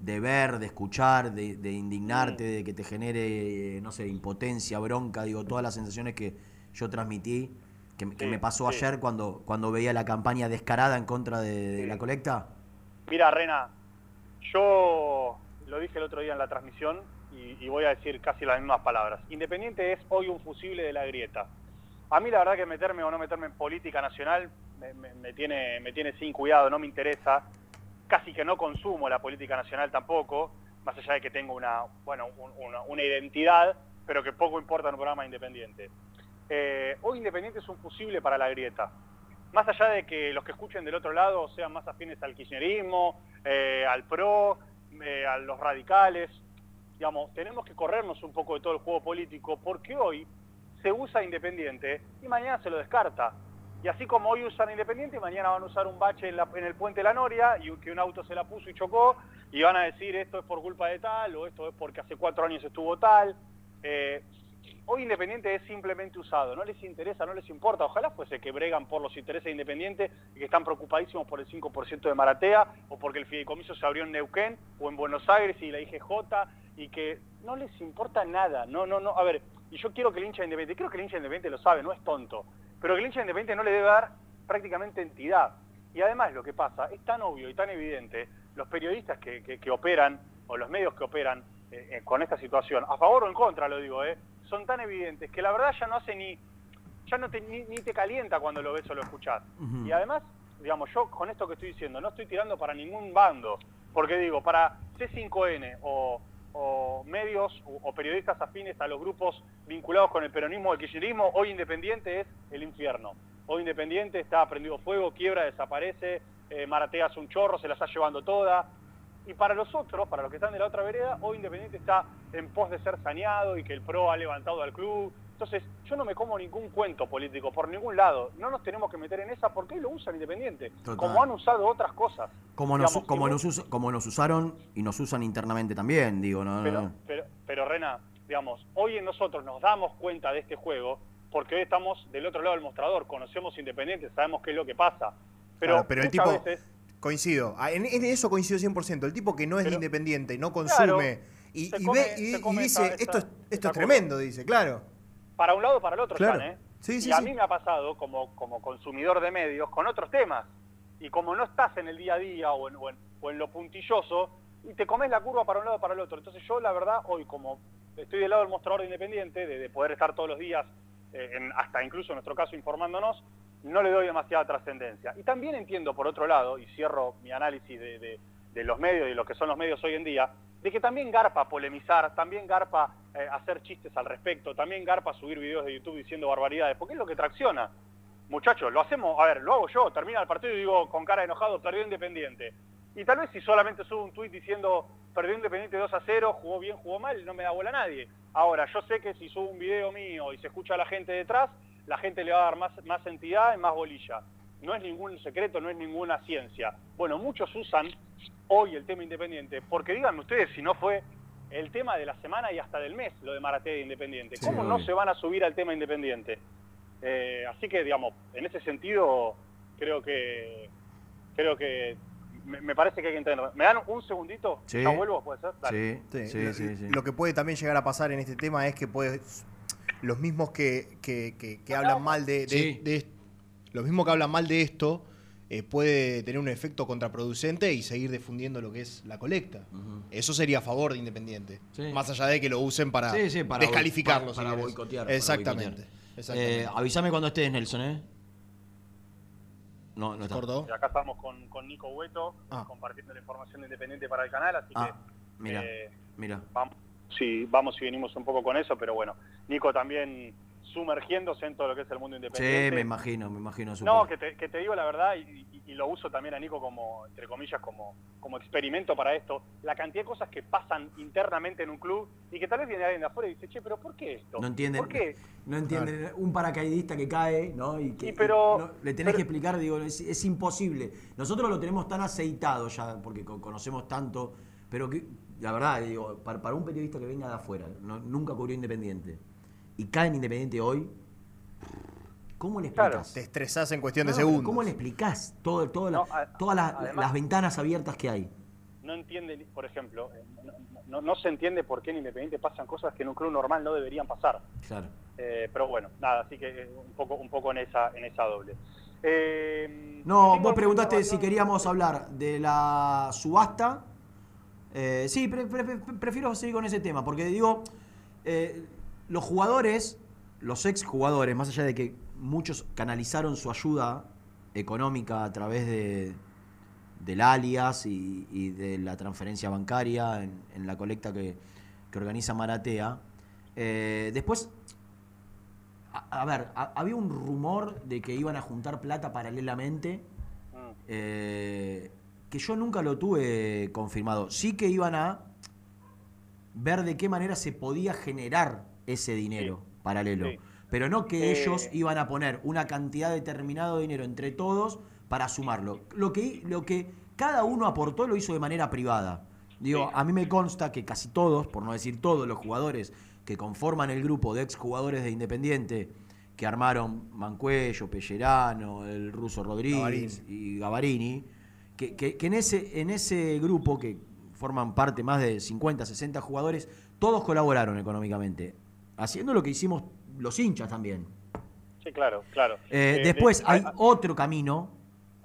de ver, de escuchar, de, de indignarte, de que te genere, no sé, impotencia, bronca, digo, todas las sensaciones que yo transmití, que, me- que Sí, me pasó sí. ayer cuando, cuando veía la campaña descarada en contra de, de Sí. la colecta. Mira, Rena, yo lo dije el otro día en la transmisión y, y voy a decir casi las mismas palabras. Independiente es hoy un fusible de la grieta. A mí la verdad que meterme o no meterme en política nacional me, me- me tiene, me tiene sin cuidado, no me interesa. Casi que no consumo la política nacional tampoco, más allá de que tengo una, bueno, un- una, una identidad, pero que poco importa en un programa independiente. Eh, hoy Independiente es un fusible para la grieta más allá de que los que escuchen del otro lado sean más afines al kirchnerismo, eh, al PRO, eh, a los radicales, digamos, tenemos que corrernos un poco de todo el juego político porque hoy se usa Independiente y mañana se lo descarta. Y así como hoy usan Independiente, mañana van a usar un bache en, el puente de la Noria y que un auto se la puso y chocó y van a decir esto es por culpa de tal o esto es porque hace cuatro años estuvo tal. Hoy Independiente es simplemente usado, no les interesa, no les importa, ojalá fuese que bregan por los intereses de Independiente y que están preocupadísimos por el 5% de Maratea o porque el fideicomiso se abrió en Neuquén o en Buenos Aires y la IGJ y que no les importa nada, no, no, no, a ver, y yo quiero que el hincha de Independiente, creo que el hincha de Independiente lo sabe, no es tonto, pero que el hincha de Independiente no le debe dar prácticamente entidad. Y además lo que pasa es tan obvio y tan evidente, los periodistas que operan o los medios que operan eh, eh, con esta situación, a favor o en contra lo digo, eh, son tan evidentes que la verdad ya no hace ni, ya no te, ni, ni te calienta cuando lo ves o lo escuchás. Ujú. Y además, digamos, yo con esto que estoy diciendo, no estoy tirando para ningún bando, porque digo, para C5N o, o medios o, o periodistas afines a los grupos vinculados con el peronismo o el kirchnerismo, hoy Independiente es el infierno. Hoy Independiente está prendido fuego, quiebra, desaparece, eh, Maratea hace un chorro, se la está llevando toda. Y para los otros, para los que están de la otra vereda, hoy Independiente está en pos de ser saneado y que el PRO ha levantado al club. Entonces, yo no me como ningún cuento político por ningún lado. No nos tenemos que meter en esa porque hoy lo usan Independiente, Total. como han usado otras cosas. Como nos, Digamos, como, nos us- como nos usaron y nos usan internamente también, digo, ¿no? pero, no. pero, pero Rena, digamos, hoy en nosotros nos damos cuenta de este juego porque hoy estamos del otro lado del mostrador, conocemos Independiente, sabemos qué es lo que pasa. Pero, Claro, pero el tipo, veces coincido, Ah, en, en eso coincido 100%, el tipo que no es Pero- independiente, no Claro, consume y, se y come- ve y, dice, esa- esto, es, esto es tremendo, dice, claro. para un lado o para el otro Claro. están, ¿eh? Sí, sí, y a sí. mí me ha pasado como, como consumidor de medios con otros temas. Y como no estás en el día a día o en, o en- o en lo puntilloso, y te comes la curva para un lado o para el otro. Entonces yo, la verdad, hoy como estoy del lado del mostrador de Independiente, de, de poder estar todos los días, en- hasta incluso en nuestro caso informándonos, no le doy demasiada trascendencia. Y también entiendo, por otro lado, y cierro mi análisis de, de- de los medios y lo que son los medios hoy en día, de que también garpa polemizar, también garpa eh, hacer chistes al respecto, también garpa subir videos de YouTube diciendo barbaridades, porque es lo que tracciona. Muchachos, lo hacemos, a ver, lo hago yo, termina el partido y digo con cara de enojado, perdió Independiente. Y tal vez si solamente subo un tuit diciendo perdió Independiente 2 a 0, jugó bien, jugó mal, no me da bola a nadie. Ahora, yo sé que si subo un video mío y se escucha a la gente detrás, la gente le va a dar más, más entidad y más bolilla. No es ningún secreto, no es ninguna ciencia. Bueno, muchos usan hoy el tema Independiente, porque díganme ustedes si no fue el tema de la semana y hasta del mes, lo de Maratea de Independiente. Sí, ¿Cómo no se van a subir al tema Independiente? Eh, así que, digamos, en ese sentido, creo que creo que me, me parece que hay que entender. ¿Me dan un segundito? Sí. ¿Ya vuelvo? ¿Puede ser? Dale. Sí, sí, lo, sí, sí. lo que puede también llegar a pasar en este tema es que puede los mismos que, que- que- que hablan mal de, de- Sí. de- los mismos que hablan mal de esto eh, puede tener un efecto contraproducente y seguir difundiendo lo que es la colecta. Eso sería a favor de Independiente. Sí. Más allá de que lo usen para, Sí, sí, para Para, boicotear. exactamente. Eh, avísame cuando estés, Nelson, ¿eh? No, no está. ¿Cortó? Y acá estamos con, con Nico Hueto Ah. compartiendo la información de Independiente para el canal, así Ah, que mira, eh, mira. vamos, sí, vamos y venimos un poco con eso, pero bueno, Nico también sumergiéndose en todo lo que es el mundo Sí, independiente. me imagino, me imagino. No, que te, que te digo la verdad, y, y- y lo uso también a Nico como, entre comillas, como, como experimento para esto, la cantidad de cosas que pasan internamente en un club y que tal vez viene alguien de afuera y dice, che, pero ¿por qué esto? No entienden. ¿Por qué? No entienden. Un paracaidista que cae, ¿no? Y que Y pero- no- le tenés que explicar, digo, es, es imposible. Nosotros lo tenemos tan aceitado ya, porque co- conocemos tanto, pero que, la verdad, digo, para, para un periodista que venga de afuera, no- nunca cubrió Independiente, y cae en Independiente hoy, ¿cómo le explicas? Te estresás en cuestión de No, segundos. ¿Cómo le explicás todo, todo la- No, a- todas las, además- las ventanas abiertas que hay? no entiende, por ejemplo, eh, no, no- no se entiende por qué en Independiente pasan cosas que en un club normal no deberían pasar. Claro. Eh, pero bueno, nada, así que eh, un poco, un poco en esa, en esa doble. Eh, No, vos preguntaste si queríamos hablar de la subasta. Eh, sí, pre- pre- pre- prefiero seguir con ese tema, porque digo, eh, los jugadores, los ex jugadores, más allá de que muchos canalizaron su ayuda económica a través de, del alias y, de la transferencia bancaria en, la colecta que, que organiza Maratea, eh, después a, ver, había un rumor de que iban a juntar plata paralelamente, eh, que yo nunca lo tuve confirmado. Sí que iban a ver de qué manera se podía generar ese dinero paralelo. sí. Pero no que Eh. ellos iban a poner una cantidad determinada de dinero entre todos para sumarlo. Lo que, lo que cada uno aportó lo hizo de manera privada. Digo, a mí me consta que casi todos, por no decir todos los jugadores que conforman el grupo de exjugadores de Independiente, que armaron Mancuello, Pellerano, el ruso Rodríguez y Gavarini, que, que- que en, ese, en ese grupo, que forman parte más de 50, 60 jugadores, todos colaboraron económicamente, haciendo lo que hicimos los hinchas también. Sí, claro, claro. Eh, Eh, después de- hay otro camino,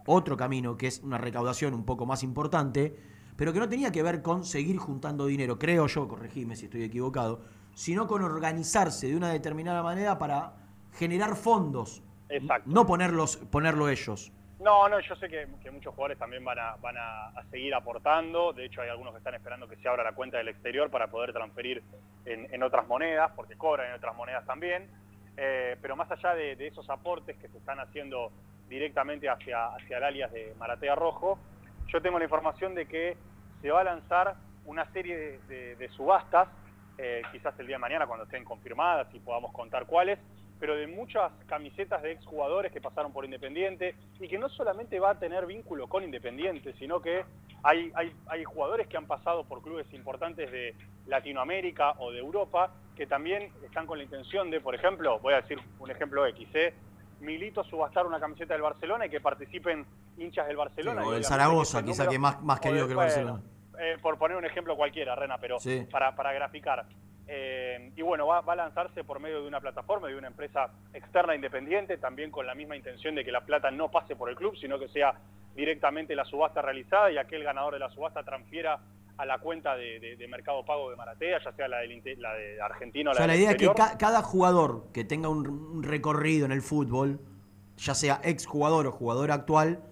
otro camino que es una recaudación un poco más importante, pero que no tenía que ver con seguir juntando dinero, creo yo, corregime si estoy equivocado, sino con organizarse de una determinada manera para generar fondos, Exacto. no ponerlos, ponerlo ellos. No, no, yo sé que, muchos jugadores también van, a, van a, seguir aportando. De hecho, hay algunos que están esperando que se abra la cuenta del exterior para poder transferir en, en otras monedas, porque cobran en otras monedas también. Eh, pero más allá de, de esos aportes que se están haciendo directamente hacia, hacia el alias de Maratea Rojo, yo tengo la información de que se va a lanzar una serie de, de- de subastas, eh, quizás el día de mañana cuando estén confirmadas y podamos contar cuáles, pero de muchas camisetas de exjugadores que pasaron por Independiente y que no solamente va a tener vínculo con Independiente, sino que hay, hay, hay jugadores que han pasado por clubes importantes de Latinoamérica o de Europa que también están con la intención de, por ejemplo, voy a decir un ejemplo X, ¿eh? Milito subastar una camiseta del Barcelona y que participen hinchas del Barcelona. o del Zaragoza, quizá que más, más querido que el Barcelona. eh, por poner un ejemplo cualquiera, Rena, pero Sí. para, para graficar. Eh, y bueno, va, va a lanzarse por medio de una plataforma, de una empresa externa independiente, también con la misma intención de que la plata no pase por el club, sino que sea directamente la subasta realizada y aquel ganador de la subasta transfiera a la cuenta de, de- de Mercado Pago de Maratea, ya sea la, del, la de Argentina o O la sea, la idea es que ca- cada jugador que tenga un, recorrido en el fútbol, ya sea exjugador o jugador actual,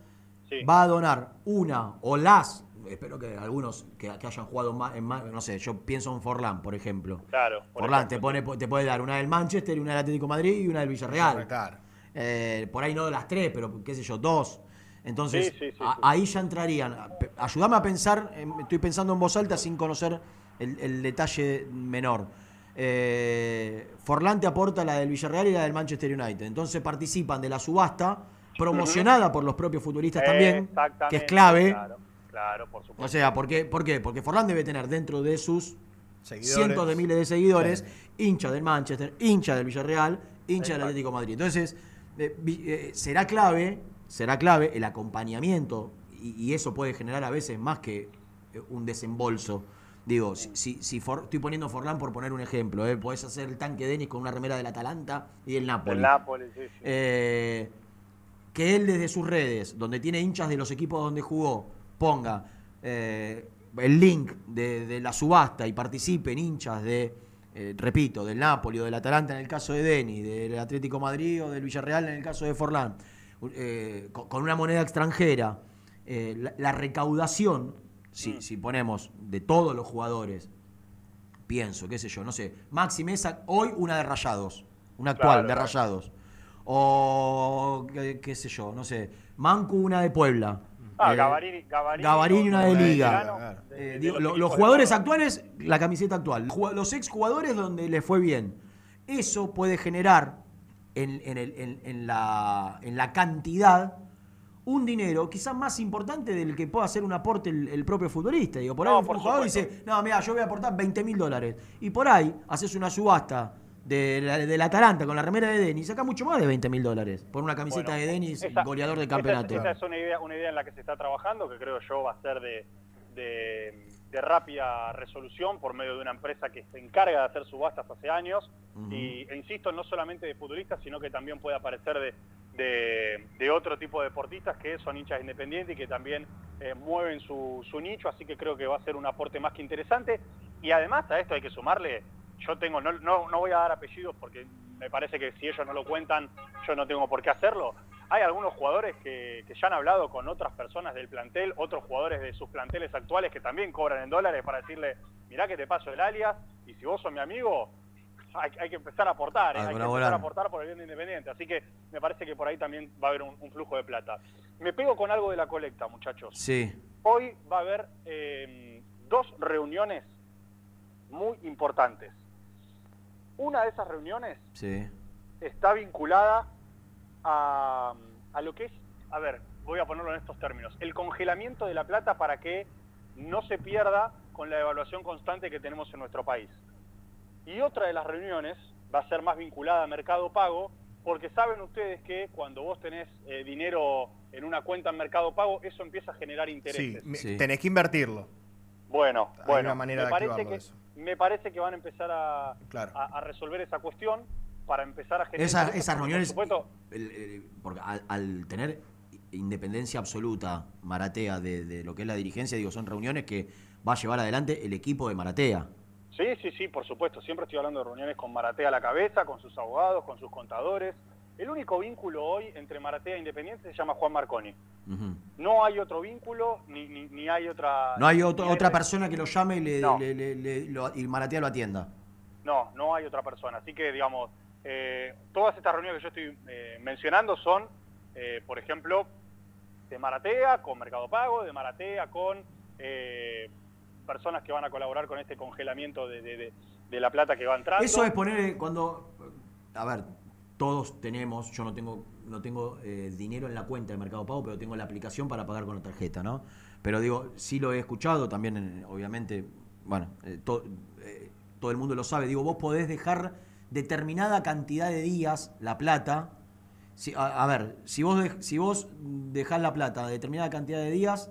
Sí. va a donar una o las, espero que algunos que, que hayan jugado más, en más, no sé, yo pienso en Forlán, por ejemplo. Claro. por Forlán te, pone, te puede dar una del Manchester, y una del Atlético de Madrid y una del Villarreal. Claro. Eh, por ahí no las tres, pero qué sé yo, dos. Entonces, Sí, sí, sí, a- sí. ahí ya entrarían. Ayúdame a pensar, em, estoy pensando en voz alta sin conocer el, el detalle menor. Eh, Forlán te aporta la del Villarreal y la del Manchester United. Entonces participan de la subasta, promocionada por los propios futbolistas también, que es clave. Claro, claro, por supuesto. O sea, ¿por qué? ¿por qué? Porque Forlán debe tener dentro de sus Seguidores. cientos de miles de seguidores, hincha del Manchester, hincha del Villarreal, hincha del Atlético de Madrid. Entonces, eh, eh, será clave, será clave el acompañamiento, y, y eso puede generar a veces más que eh, un desembolso. Digo, si, si, si For- estoy poniendo Forlán por poner un ejemplo, ¿eh? podés hacer el tanque Denis con una remera del Atalanta y del Napoli. Del Nápoles, sí, sí. Eh, que él desde sus redes, donde tiene hinchas de los equipos donde jugó, ponga eh, el link de, de la subasta y participen hinchas de, eh, repito, del Napoli o del Atalanta en el caso de Deni, del Atlético Madrid o del Villarreal en el caso de Forlán, eh, con, con una moneda extranjera, la, la recaudación, si, si ponemos de todos los jugadores, pienso, qué sé yo, no sé, Maxi Mesa, hoy una de Rayados, una actual Claro, de. Rayados. O qué, qué sé yo, no sé, Mancu una de Puebla. Ah, Eh, Gavarini, Gavarini, Gavarini una de Liga. veterano, de- de digo, los jugadores actuales, la camiseta actual. Los exjugadores donde les fue bien. Eso puede generar en, en el- en- en la, en la cantidad un dinero quizás más importante del que pueda hacer un aporte el, el propio futbolista. Digo, por ahí No, un por jugador supuesto. dice, no, mira, yo voy a aportar 20 mil dólares. Y por ahí haces una subasta de la- del Atalanta con la remera de Denis, saca mucho más de 20 mil dólares por una camiseta Bueno, de Denis, esa- goleador de esa- campeonato. Esa, es una idea, una idea en la que se está trabajando, que creo yo va a ser de, de- de rápida resolución por medio de una empresa que se encarga de hacer subastas hace años. Y, e insisto, no solamente de futbolistas, sino que también puede aparecer de, de- de otro tipo de deportistas que son hinchas independientes y que también eh, mueven su, su nicho, así que creo que va a ser un aporte más que interesante. Y además a esto hay que sumarle, yo tengo, no, no, no voy a dar apellidos porque me parece que si ellos no lo cuentan, yo no tengo por qué hacerlo. Hay algunos jugadores que, que ya han hablado con otras personas del plantel, otros jugadores de sus planteles actuales que también cobran en dólares para decirle, mirá que te paso el alias y si vos sos mi amigo, hay, hay que empezar a aportar, ¿eh? Hay que empezar a aportar por el bien de Independiente. Así que me parece que por ahí también va a haber un, un flujo de plata. Me pego con algo de la colecta, muchachos. Sí. Hoy va a haber eh, dos reuniones muy importantes. Una de esas reuniones Sí. está vinculada a, a lo que es, a ver, voy a ponerlo en estos términos, el congelamiento de la plata para que no se pierda con la evaluación constante que tenemos en nuestro país. Y otra de las reuniones va a ser más vinculada a Mercado Pago, porque saben ustedes que cuando vos tenés eh, dinero en una cuenta en Mercado Pago, eso empieza a generar Sí, intereses. me- tenés que invertirlo. Bueno, Hay bueno, una manera me, de parece que, eso. Me parece que van a empezar a, Claro. a, a resolver esa cuestión para empezar a generar... Esa- esas porque, por reuniones, supuesto, el- el- porque al, al tener independencia absoluta Maratea de, de lo que es la dirigencia, digo, son reuniones que va a llevar adelante el equipo de Maratea. Sí, sí, sí, por supuesto. Siempre estoy hablando de reuniones con Maratea a la cabeza, con sus abogados, con sus contadores. El único vínculo hoy entre Maratea e Independiente se llama Juan Marconi. No hay otro vínculo, ni, ni, ni hay otra... No hay otro- otra persona que lo llame y, le, No. le- le- le- lo- y Maratea lo atienda. No, no hay otra persona. Así que, digamos, eh, todas estas reuniones que yo estoy eh, mencionando son, eh, por ejemplo, de Maratea con Mercado Pago, de Maratea con eh, personas que van a colaborar con este congelamiento de, de- de- de la plata que va entrando. Eso es poner cuando. A ver, todos tenemos, yo no tengo, no tengo eh, dinero en la cuenta de Mercado Pago, pero tengo la aplicación para pagar con la tarjeta, ¿no? Pero digo, sí lo he escuchado, también, en- obviamente, bueno, eh, to- eh, todo el mundo lo sabe. Digo, vos podés dejar determinada cantidad de días la plata. Si- a, a ver, si vos, si vos dejás la plata determinada cantidad de días,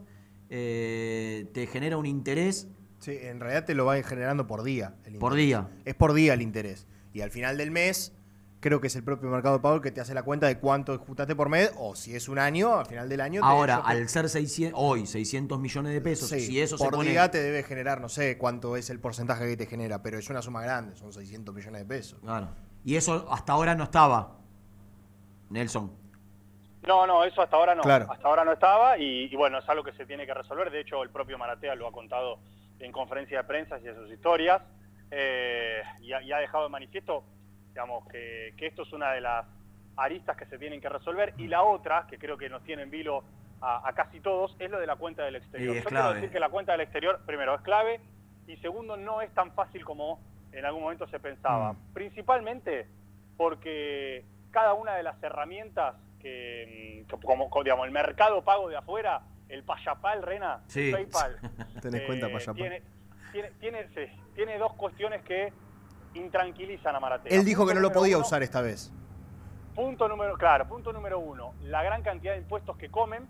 eh, te genera un interés Sí, en realidad te lo va generando por día. el Por día. Es por día el interés. Y al final del mes, creo que es el propio Mercado Pago el que te hace la cuenta de cuánto ajustaste por mes, o si es un año, al final del año. Ahora, te- al ser 600, hoy 600 millones de pesos, Sí, si eso por se pone... día te debe generar, no sé cuánto es el porcentaje que te genera, pero es una suma grande, son 600 millones de pesos. Claro. Y eso hasta ahora no estaba, Nelson. No, no, eso hasta ahora no. Claro. Hasta ahora no estaba y, y bueno, es algo que se tiene que resolver. De hecho, el propio Maratea lo ha contado en conferencia de prensa y en sus historias eh, y, ha, y ha dejado de manifiesto, digamos, que, que esto es una de las aristas que se tienen que resolver y la otra, que creo que nos tiene en vilo a, a casi todos, es lo de la cuenta del exterior. Yo quiero clave. decir que la cuenta del exterior, primero, es clave y segundo, no es tan fácil como en algún momento se pensaba. Mm. Principalmente porque cada una de las herramientas que, mm, que como, como, digamos, el mercado pago de afuera, el Payapal, Rena, Sí. PayPal, Tenés eh, cuenta, Payapal. Tiene, tiene, tiene, sí, tiene dos cuestiones que intranquilizan a Maratea. Él dijo Punto que no lo podía uno, usar esta vez. Punto número, claro, punto número uno, la gran cantidad de impuestos que comen.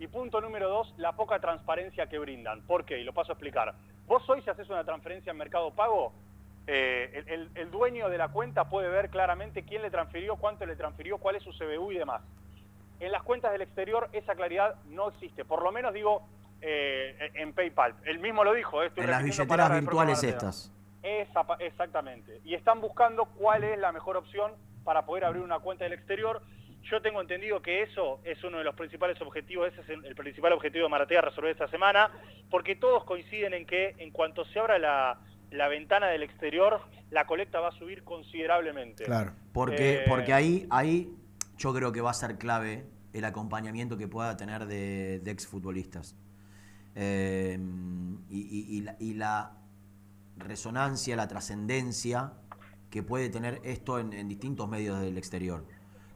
Y punto número dos, la poca transparencia que brindan. ¿Por qué? Y lo paso a explicar. Vos hoy si haces una transferencia en Mercado Pago, eh, el, el- el dueño de la cuenta puede ver claramente quién le transfirió, cuánto le transfirió, cuál es su CBU y demás. En las cuentas del exterior esa claridad no existe. Por lo menos digo eh, en PayPal. Él mismo lo dijo. eh, estoy En las billeteras virtuales estas. Esa exactamente. Y están buscando cuál es la mejor opción para poder abrir una cuenta del exterior. Yo tengo entendido que eso es uno de los principales objetivos, ese es el, el principal objetivo de Maratea resolver esta semana, porque todos coinciden en que en cuanto se abra la, la ventana del exterior, la colecta va a subir considerablemente. Porque, Eh, porque ahí, ahí yo creo que va a ser clave el acompañamiento que pueda tener de, de exfutbolistas. Eh, y, y- y la, y la resonancia, la trascendencia que puede tener esto en, distintos medios del exterior.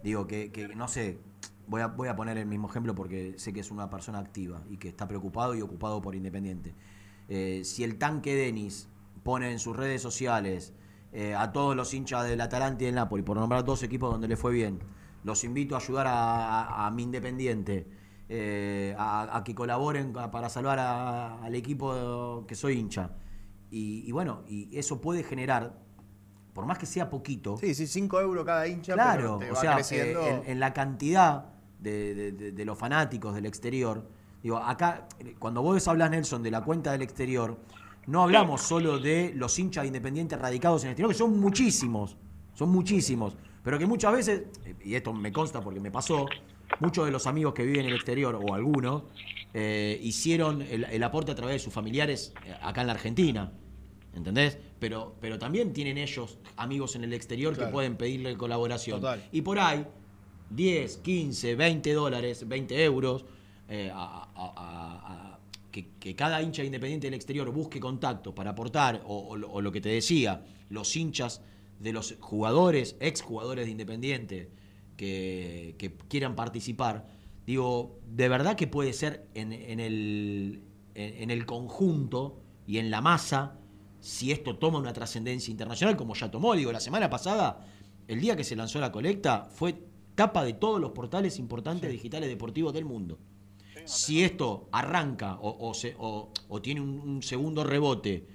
Digo, que, no sé, voy a, poner el mismo ejemplo porque sé que es una persona activa y que está preocupado y ocupado por Independiente. Eh, si el tanque Denis pone en sus redes sociales eh, a todos los hinchas del Atalanta y del Napoli, por nombrar dos equipos donde le fue bien, los invito a ayudar a, mi Independiente, eh, a, que colaboren para salvar al equipo que soy hincha. Y, y bueno, y eso puede generar, por más que sea poquito, Sí, sí, 5 euros cada hincha, Claro, pero te o va sea, creciendo. eh, en, en la cantidad de, de- de- de los fanáticos del exterior, digo, acá, cuando vos hablas, Nelson, de la cuenta del exterior, no hablamos solo de los hinchas independientes radicados en el exterior, que son muchísimos, son muchísimos, pero que muchas veces, y esto me consta porque me pasó, muchos de los amigos que viven en el exterior, o algunos, eh, hicieron el, el aporte a través de sus familiares eh, acá en la Argentina. ¿Entendés? Pero, pero también tienen ellos amigos en el exterior Claro. que pueden pedirle colaboración. Total. Y por ahí, 10, 15, 20 dólares, 20 euros, eh, a- a- a- a- que, que cada hincha independiente del exterior busque contacto para aportar, o, o lo- o lo que te decía, los hinchas de los jugadores, exjugadores de Independiente, que, que quieran participar, digo, de verdad que puede ser en, en el, en, en el conjunto y en la masa, si esto toma una trascendencia internacional, como ya tomó, digo, la semana pasada, el día que se lanzó la colecta, fue tapa de todos los portales importantes digitales deportivos del mundo. Si esto arranca o, o se- o- o tiene un, un segundo rebote,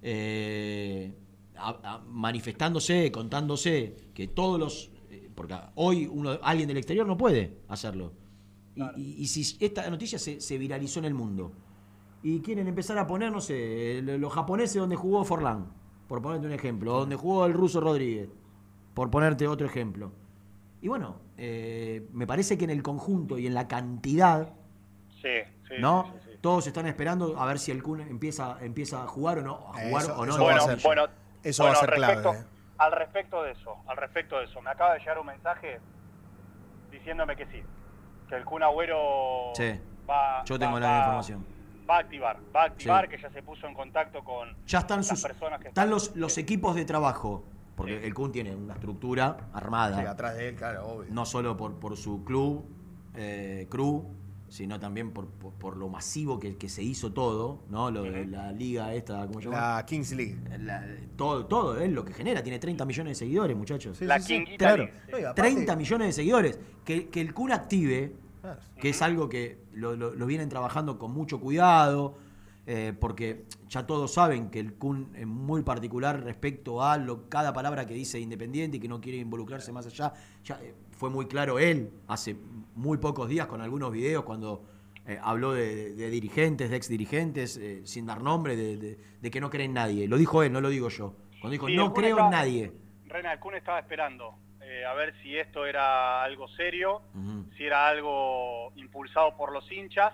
eh, a- a- manifestándose, contándose que todos los... eh, Porque hoy uno, alguien del exterior no puede hacerlo. Y, y- y si esta noticia se, se viralizó en el mundo, y quieren empezar a poner, no sé, los japoneses donde jugó Forlán, por ponerte un ejemplo, o donde jugó el ruso Rodríguez, por ponerte otro ejemplo. Y bueno, eh, me parece que en el conjunto y en la cantidad, Sí, sí. ¿no? sí, sí, sí. Todos están esperando a ver si el Kun empieza, empieza a jugar o no, a jugar Eso- o no. eso va a Bueno, ser- bueno, eso va a bueno, ser clave, respecto- eh. Al respecto de eso, al respecto de eso, me acaba de llegar un mensaje diciéndome que sí, que el Kun Agüero Sí, va, yo tengo va- la va- información. Va a activar, va a activar, Sí. que ya se puso en contacto con Ya están las sus personas que están los, los equipos de trabajo, porque el Kun tiene una estructura armada. Sí, atrás de él, claro, obvio. no solo por, por su club, eh, crew, sino también por, por, por lo masivo que, que se hizo todo, ¿no? Lo de la liga esta, ¿cómo se llama? La Kings League. La- todo, todo, es lo que genera, tiene 30 millones de seguidores, muchachos. La Claro, sí. No, y aparte- 30 millones de seguidores. Que, que el Kun active, Claro. que es algo que lo, lo- lo vienen trabajando con mucho cuidado, eh, porque ya todos saben que el Kun es muy particular respecto a lo, cada palabra que dice Independiente y que no quiere involucrarse más allá. Ya eh, fue muy claro él hace muy pocos días con algunos videos cuando eh, habló de, de dirigentes, de ex dirigentes, sin dar nombre, de, de- de que no cree en nadie. Lo dijo él, no lo digo yo. Cuando dijo, Sí, no creo estaba- en nadie. Rena, el Kun estaba esperando eh, a ver si esto era algo serio, si era algo impulsado por los hinchas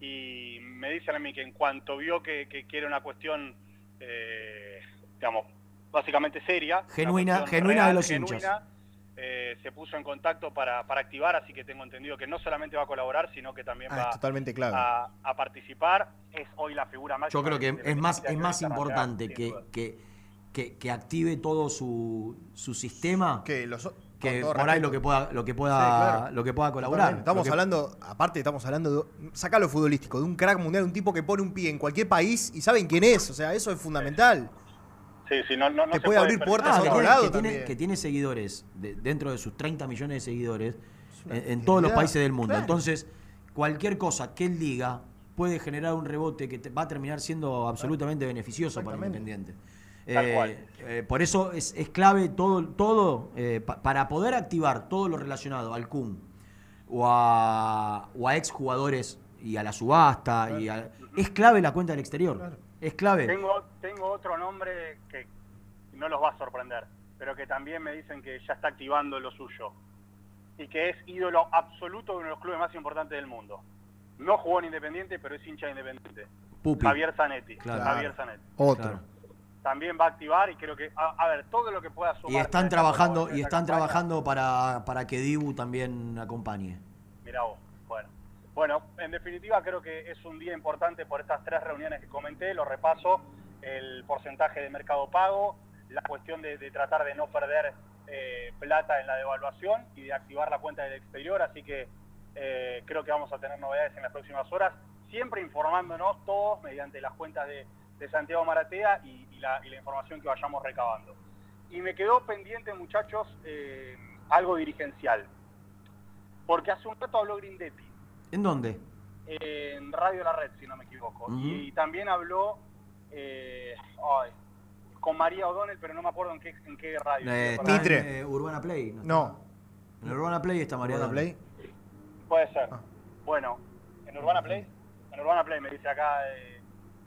y me dicen a mí que en cuanto vio que, que, que era una cuestión, eh, digamos, básicamente seria, Genuina- genuina de los hinchas. eh, se puso en contacto para, para activar, así que tengo entendido que no solamente va a colaborar, sino que también Ah, va totalmente clave. a, a participar. Es hoy la figura máxima. Yo creo que es más, es más importante que, que, que active todo su, su sistema Que los que por ahí lo que pueda, lo que pueda, Sí, claro. lo que pueda colaborar. Estamos que- hablando, aparte estamos hablando de, saca lo futbolístico, de un crack mundial, un tipo que pone un pie en cualquier país y saben quién es, o sea, eso es fundamental. Sí, sí, no, no, no Te puede abrir perder. puertas Ah, a que otro tiene- lado que tiene, también. que tiene seguidores de- dentro de sus 30 millones de seguidores en, en todos los países del mundo. claro. Entonces, cualquier cosa que él diga puede generar un rebote que te- va a terminar siendo absolutamente beneficioso para el. Independiente. Tal Eh, cual. eh, por eso es, es clave todo, todo eh, pa- para poder activar todo lo relacionado al CUM o a, o a exjugadores y a la subasta. Y a- es clave la cuenta del exterior. Es clave. Tengo, tengo otro nombre que no los va a sorprender, pero que también me dicen que ya está activando lo suyo. Y que es ídolo absoluto de uno de los clubes más importantes del mundo. No jugó en Independiente, pero es hincha de Independiente. Pupi. Javier Zanetti. Claro. Javier Zanetti. Otro. También va a activar y creo que, a, a ver, todo lo que pueda sumar. Y están trabajando, y están trabajando para, para que Dibu también acompañe. Mirá vos, bueno. Bueno, en definitiva creo que es un día importante por estas tres reuniones que comenté, lo repaso, el porcentaje de mercado pago, la cuestión de, de tratar de no perder eh, plata en la devaluación y de activar la cuenta del exterior, así que eh, creo que vamos a tener novedades en las próximas horas, siempre informándonos todos mediante las cuentas de, de Santiago Maratea y, y la, y la información que vayamos recabando. Y me quedó pendiente, muchachos, eh, algo dirigencial. Porque hace un rato habló Grindetti ¿En dónde? eh, en Radio La Red, si no me equivoco. Y, también habló eh, con María O'Donnell, pero no me acuerdo en qué, en qué radio. Eh, Mitre. eh, Urbana Play. ¿no? No. En Urbana Play está María Urbana Play. Play. Puede ser. Ah. Bueno, en Urbana Play, en Urbana Play me dice acá eh,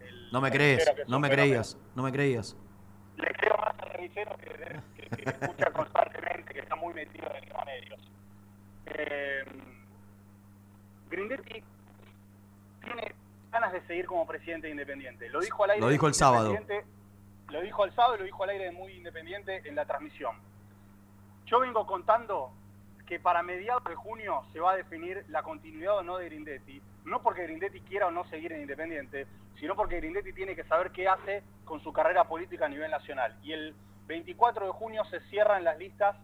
el... No me crees, no me creías, no me creías. Le creo más al revisero que, que, que escucha constantemente, que está muy metido en los medios. Eh, Grindetti tiene ganas de seguir como presidente de Independiente. Lo dijo al aire. Lo dijo el sábado. Lo dijo el sábado y lo dijo al aire de Muy Independiente en la transmisión. Yo vengo contando que para mediados de junio se va a definir la continuidad o no de Grindetti. No porque Grindetti quiera o no seguir en Independiente, sino porque Grindetti tiene que saber qué hace con su carrera política a nivel nacional. Y el 24 de junio se cierran las listas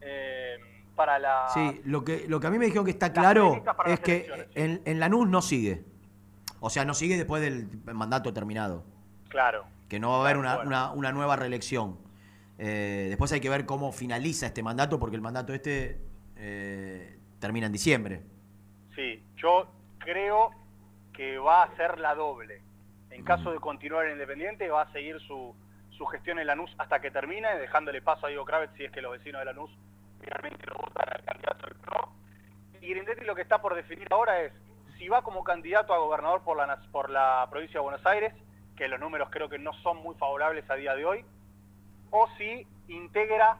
eh, para la... Sí, lo que, lo que a mí me dijeron que está claro es que en, en Lanús no sigue. O sea, no sigue después del mandato terminado. Claro. Que no va a haber una, una- una nueva reelección. Eh, después hay que ver cómo finaliza este mandato, porque el mandato este eh, termina en diciembre. Sí, yo creo que va a ser la doble. En caso de continuar en Independiente, va a seguir su, su gestión en Lanús hasta que termine, dejándole paso a Diego Kravet si es que los vecinos de Lanús realmente lo votan al candidato del PRO. Y Grindetti lo que está por definir ahora es si va como candidato a gobernador por la, por la provincia de Buenos Aires, que los números creo que no son muy favorables a día de hoy, o si integra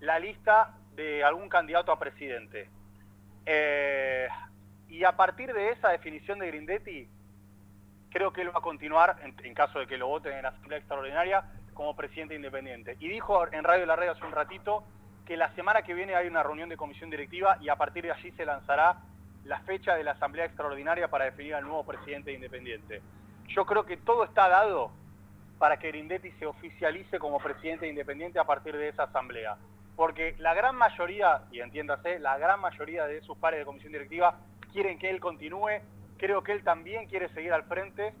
la lista de algún candidato a presidente. Eh, y a partir de esa definición de Grindetti, creo que él va a continuar, en, caso de que lo voten en la Asamblea Extraordinaria, como presidente independiente. Y dijo en Radio La Red hace un ratito que la semana que viene hay una reunión de comisión directiva y a partir de allí se lanzará la fecha de la Asamblea Extraordinaria para definir al nuevo presidente independiente. Yo creo que todo está dado para que Grindetti se oficialice como presidente independiente a partir de esa asamblea. Porque la gran mayoría, y entiéndase, la gran mayoría de sus pares de comisión directiva quieren que él continúe, creo que él también quiere seguir al frente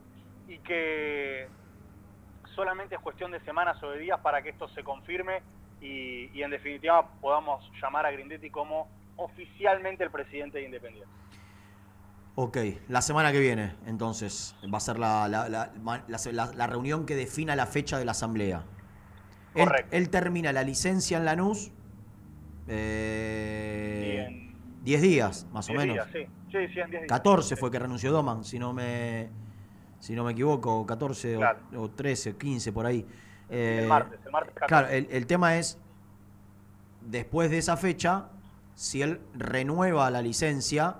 y que solamente es cuestión de semanas o de días para que esto se confirme y, en definitiva podamos llamar a Grindetti como oficialmente el presidente de Independiente. Ok, la semana que viene, entonces, va a ser la- la reunión que defina la fecha de la asamblea. Él, él termina la licencia en Lanús. eh, 10 días, más o Diez menos. días, sí, sí, sí, en 10 días. 14 fue que renunció Doman, si no me, si no me equivoco, 14 o- Claro. o, 13, 15 por ahí. Eh, el martes, el martes 14. Claro, el, el tema es, después de esa fecha, si él renueva la licencia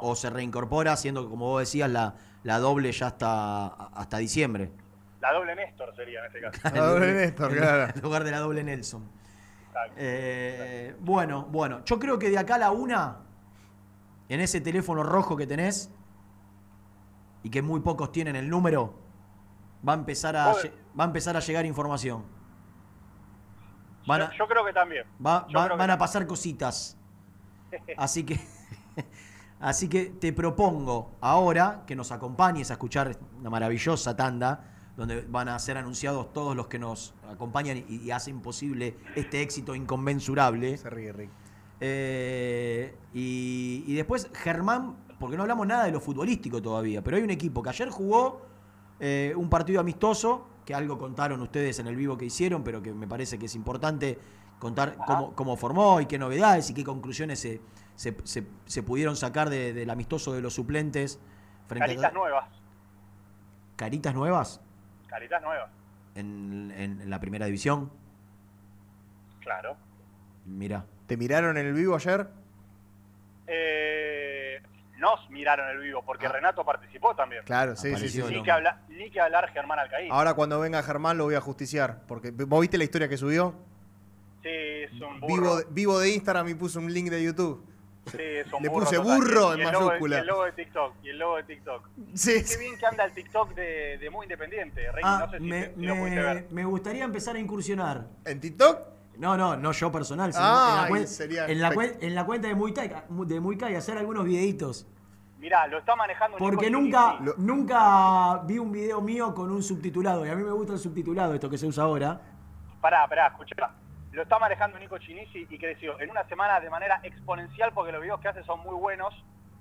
o se reincorpora, siendo, como vos decías, la, la doble ya hasta, hasta diciembre. La doble Néstor sería en este caso. La doble Néstor, En claro. En lugar de la doble Nelson. Eh, bueno, bueno, yo creo que de acá a la una, en ese teléfono rojo que tenés, y que muy pocos tienen el número, va a empezar a, va a, empezar a llegar información. Van a, Yo, yo creo que también. va- yo va- creo que van a pasar cositas. Así que, así que te propongo ahora que nos acompañes a escuchar una maravillosa tanda donde van a ser anunciados todos los que nos acompañan y, y hacen posible este éxito inconmensurable. Se ríe, Rick. Eh, y, y después Germán, porque no hablamos nada de lo futbolístico todavía, pero hay un equipo que ayer jugó eh, un partido amistoso, que algo contaron ustedes en el vivo que hicieron, pero que me parece que es importante contar cómo, cómo formó y qué novedades y qué conclusiones se, se- se- se pudieron sacar de- del amistoso de los suplentes frente Caritas a nuevas. caritas nuevas Caritas nuevas, en, en- en la primera división. claro. Mira. ¿Te miraron en el vivo ayer? Eh, nos miraron el vivo, porque Renato participó también. Ah. Claro, sí, sí, Apareció sí. Ni que, habla- ni que hablar Germán Alcaín. Ahora cuando venga Germán lo voy a justiciar. Porque ¿vos viste la historia que subió? Sí, es un burro. Vivo de, vivo de Instagram y puso un link de YouTube. Sí, es un Le burro puse total. burro Y en el logo de- mayúscula. Y el logo de TikTok. Y el logo de TikTok. Sí, Qué bien que anda el TikTok de, de Muy Independiente. Rey, Ah, no sé si, me, si lo pudiste me- ver. me gustaría empezar a incursionar. ¿En TikTok? No, no, no yo personal, sino Ay, en, la cuen- sería en, la espect- cuen- en la cuenta de Muay Thai, de Muay Thai, hacer algunos videitos. Mirá, lo está manejando Porque nunca, nunca vi un video mío con un subtitulado. Y a mí me gusta el subtitulado, esto que se usa ahora. Pará, pará, escuchá. Lo está manejando Nico Chinisi y creció en una semana de manera exponencial porque los videos que hace son muy buenos.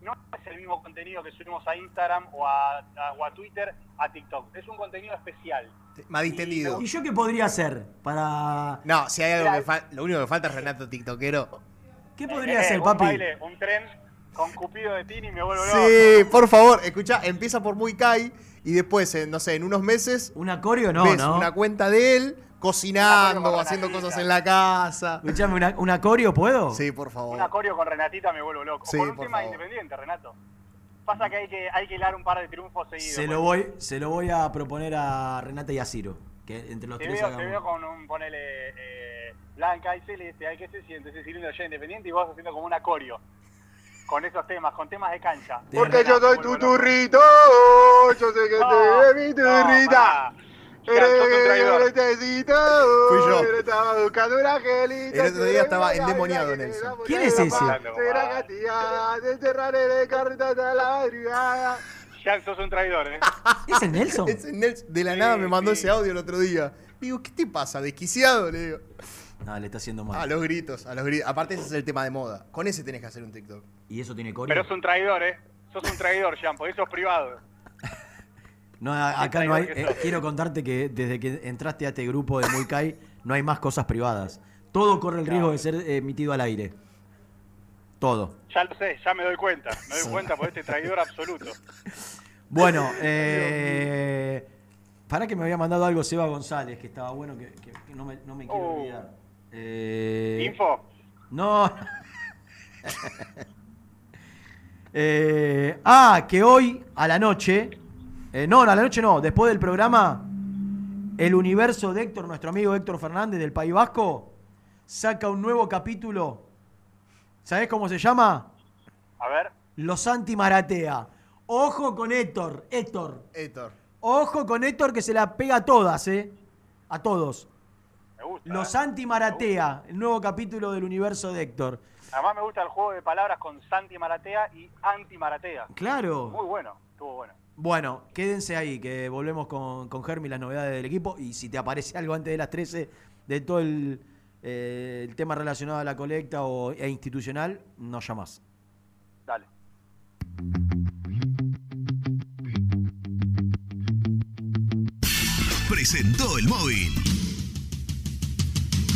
No es el mismo contenido que subimos a Instagram o a, a- o a Twitter, a TikTok. Es un contenido especial. Más distendido. ¿Y yo qué podría hacer para...? No, si hay algo que falta, lo único que falta es Renato TikTokero. ¿Qué Eh, podría eh, hacer, un papi? baile, un tren con Cupido de Tini y me vuelvo loco. Sí, por favor, escucha, empieza por Muy Kai y después, en, no sé, en unos meses. ¿Un acorio? No, ves no. una cuenta de él cocinando, Una haciendo Renatita. cosas en la casa. Escuchame, ¿una, ¿un acorio puedo? Sí, por favor. Un acorio con Renatita me vuelvo loco. Sí, por un por tema favor. independiente, Renato. Pasa que hay que, hay que hilar un par de triunfos seguidos. Se lo, voy, se lo voy a proponer a Renata y a Ciro. Que entre los Te tres veo, te hagamos. veo con un, ponele, eh, blanca y celeste, hay que se siente ese cilindro ya independiente y vos haciendo como un acorio. Con esos temas, con temas de cancha. Porque yo soy tu turrito, yo sé que No, te mi turrita. pará. Fui yo. Estaba buscando un angelito. El otro día estaba endemoniado, Nelson. ¿Quién es ese? En el. Ya sos un traidor, ¿eh? ¿Es el Nelson? Ese Nelson de la nada me mandó ese audio el otro día. Digo, ¿qué te pasa? ¿Desquiciado? Le digo. No, le está haciendo mal. A los gritos, a los gritos. Aparte, ese es el tema de moda. Con ese tenés que hacer un TikTok. ¿Y eso tiene corio? Pero es un traidor, ¿eh? Sos un traidor, Jean, porque eso es privado. No, acá no hay. eh, quiero contarte que desde que entraste a este grupo de Thai no hay más cosas privadas. Todo corre el riesgo de ser eh, emitido al aire. Todo. Ya lo sé, ya me doy cuenta. Me doy cuenta por este traidor absoluto. Bueno, eh, para que me había mandado algo Seba González, que estaba bueno, que, que- que no, me, no me quiero Oh. olvidar. Eh, Info. No. Eh, ah, que hoy a la noche, eh, no, a la noche no, después del programa, el universo de Héctor, nuestro amigo Héctor Fernández del País Vasco, saca un nuevo capítulo. ¿Sabés cómo se llama? A ver. Los anti-maratea. Ojo con Héctor, Héctor. Héctor. Ojo con Héctor que se la pega a todas, ¿eh? A todos. Me gusta. ¿eh? Los anti-maratea, el nuevo capítulo del universo de Héctor. Además me gusta el juego de palabras con Santi Maratea y Anti Maratea. Claro. Muy bueno, estuvo bueno. Bueno, quédense ahí, que volvemos con, con Germi, las novedades del equipo. Y si te aparece algo antes de las 13 de todo el, eh, el tema relacionado a la colecta o, e institucional, nos llamás. Dale. Presentó el móvil.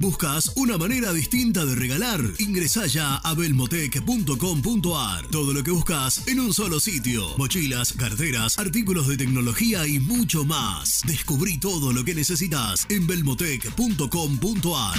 ¿Buscas una manera distinta de regalar? Ingresá ya a belmotec.com.ar. Todo lo que buscas en un solo sitio. Mochilas, carteras, artículos de tecnología y mucho más. Descubrí todo lo que necesitas en belmotec.com.ar.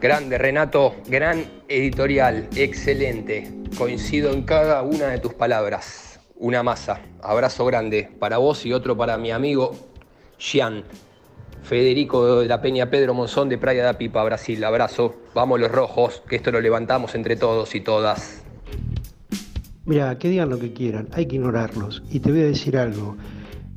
Grande Renato, gran editorial, excelente. Coincido en cada una de tus palabras. Una masa. Abrazo grande para vos y otro para mi amigo Gian. Federico de la Peña Pedro Monzón de Praia da Pipa, Brasil. Abrazo. Vamos los rojos, que esto lo levantamos entre todos y todas. Mira, que digan lo que quieran, hay que ignorarlos. Y te voy a decir algo.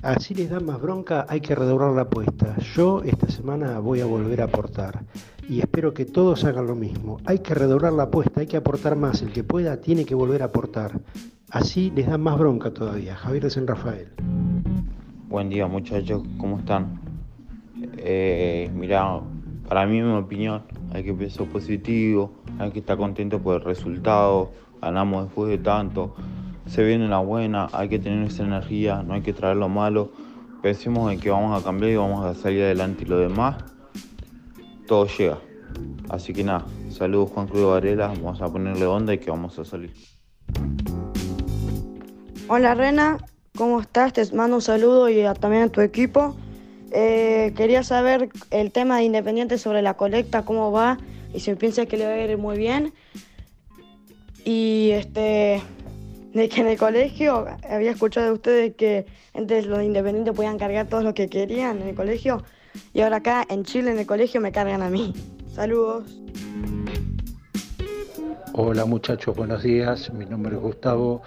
Así les da más bronca, hay que redoblar la apuesta. Yo esta semana voy a volver a aportar. Y espero que todos hagan lo mismo. Hay que redoblar la apuesta, hay que aportar más. El que pueda tiene que volver a aportar. Así les da más bronca todavía. Javier de San Rafael. Buen día muchachos, ¿cómo están? Eh, mira, para mí en mi opinión hay que pensar positivo, hay que estar contento por el resultado, ganamos después de tanto, se viene la buena, hay que tener esa energía, no hay que traer lo malo, pensemos en que vamos a cambiar y vamos a salir adelante y lo demás, todo llega. Así que nada, saludos Juan Cruz Varela, vamos a ponerle onda y que vamos a salir. Hola Rena, ¿cómo estás? Te mando un saludo y también a tu equipo. Eh, quería saber el tema de Independiente sobre la colecta, cómo va y si piensas que le va a ir muy bien. Y este, de que en el colegio había escuchado de ustedes que antes los independientes podían cargar todo lo que querían en el colegio y ahora acá en Chile en el colegio me cargan a mí. Saludos. Hola muchachos, buenos días. Mi nombre es Gustavo.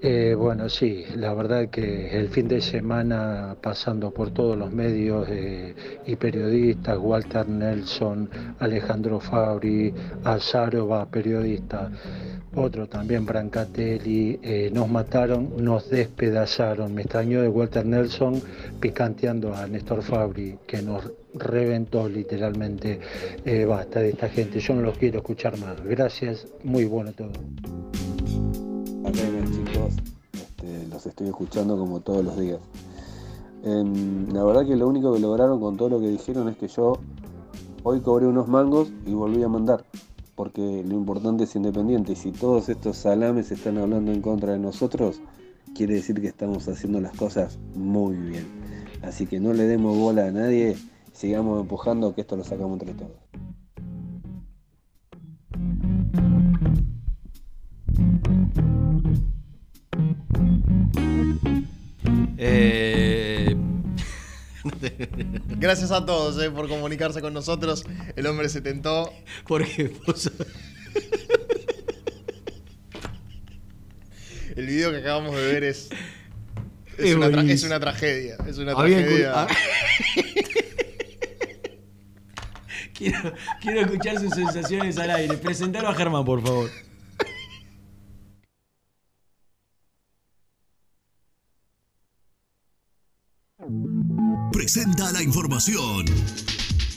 Eh, bueno, sí, la verdad que el fin de semana pasando por todos los medios eh, y periodistas, Walter Nelson, Alejandro Fabri, Azarova, periodista, otro también, Brancatelli, eh, nos mataron, nos despedazaron. Me extrañó de Walter Nelson picanteando a Néstor Fabri, que nos reventó literalmente. Eh, basta de esta gente, yo no los quiero escuchar más. Gracias, muy bueno todo. Acá chicos, este, los estoy escuchando como todos los días. Em, la verdad que lo único que lograron con todo lo que dijeron es que yo hoy cobré unos mangos y volví a mandar. Porque lo importante es independiente. Y si todos estos salames están hablando en contra de nosotros, quiere decir que estamos haciendo las cosas muy bien. Así que no le demos bola a nadie, sigamos empujando que esto lo sacamos entre todos. Eh, Gracias a todos eh, por comunicarse con nosotros. El hombre se tentó. Porque vos- El video que acabamos de ver es. Es, Es una, tra- buenísimo. es una tragedia. Es una tragedia. quiero, quiero escuchar sus sensaciones al aire. Presentalo a Germán, por favor. Presenta la información.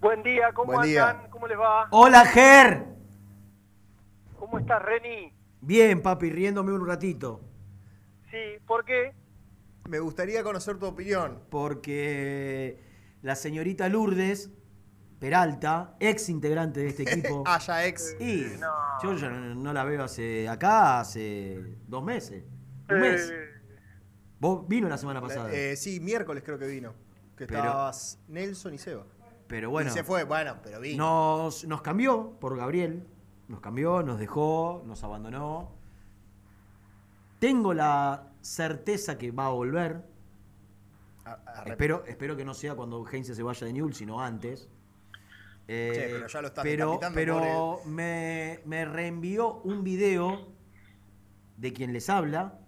Buen día, ¿cómo Buen día. andan? ¿Cómo les va? Hola, Ger. ¿Cómo estás, Reni? Bien, papi, riéndome un ratito. Sí, ¿por qué? Me gustaría conocer tu opinión. Porque la señorita Lourdes Peralta, ex integrante de este equipo. Ah, ya ex. Y yo ya no, no la veo hace acá hace dos meses. Un mes. Vos vino la semana pasada. Eh, sí, miércoles creo que vino. Que Pero- estabas Nelson y Seba. Pero bueno. Y se fue, bueno, pero vino. Nos, nos cambió por Gabriel. nos cambió, nos dejó, nos abandonó. Tengo la certeza que va a volver. Espero, espero que no sea cuando Heinze se vaya de Newell's, sino antes. Eh, Che, pero ya lo estás pero, pero me, me reenvió un video de quien les habla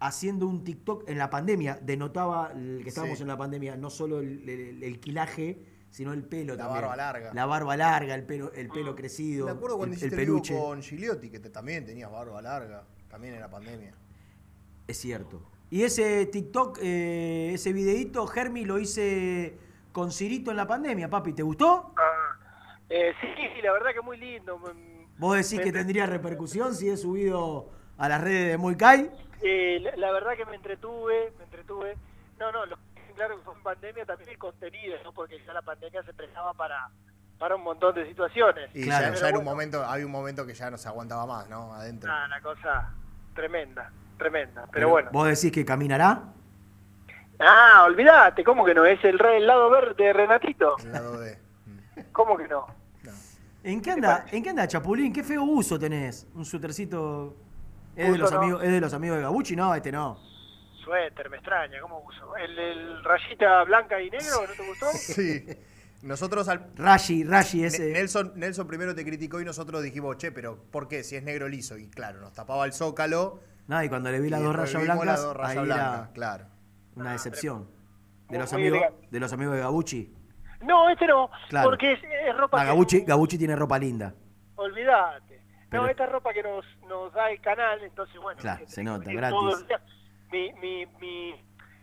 haciendo un TikTok en la pandemia. Denotaba el que estábamos Sí. en la pandemia, no solo el, el- el quilaje, sino el pelo La también. barba larga. La barba larga, el pelo, el pelo crecido. Me acuerdo cuando el, hiciste el vivo peluche. con Gigliotti, que te- también tenías barba larga, también en la pandemia. Es cierto. Y ese TikTok, eh, ese videíto, Germi, lo hice con Cirito en la pandemia, papi. ¿Te gustó? Eh, sí, sí, la verdad que muy lindo. Mm, ¿Vos decís que tendría repercusión si he subido a las redes de Muy Kai? Eh, la, la verdad que me entretuve, me entretuve. No, no, lo que claro que fue en pandemia también el contenido, ¿no? Porque ya la pandemia se prestaba para, para un montón de situaciones. Y Pero ya, ya era un momento, había un momento que ya no se aguantaba más, ¿no? Adentro. nada, una cosa tremenda, tremenda. Pero, bueno. ¿Vos decís que caminará? Ah, olvídate, ¿cómo que no? Es el, el lado verde de Renatito. El lado B. ¿Cómo que no? ¿En qué anda, ¿en qué anda Chapulín? ¿Qué feo uso tenés? ¿Un suétercito? ¿Es de, los no. amigos, ¿Es de los amigos de Gabucci? No, este no. Suéter, me extraña, ¿cómo uso? ¿El, el rayita blanca y negro no te gustó? Sí. Nosotros al. Rashi, Rashi ese. Ne- Nelson, Nelson primero te criticó y nosotros dijimos, che, pero ¿por qué? Si es negro liso. Y claro, nos tapaba el zócalo. No, y cuando le vi las dos rayas blancas, las dos rayas ahí blancas, era claro. una decepción. De los, amigos, de los amigos de Gabucci. No, este no, Claro. porque es, es ropa Ah. Gabucci, Gabucci tiene ropa linda. Olvídate. Pero- No, esta ropa que nos, nos da el canal, entonces bueno. Claro, se nota, gratis. Mi, mi, mi,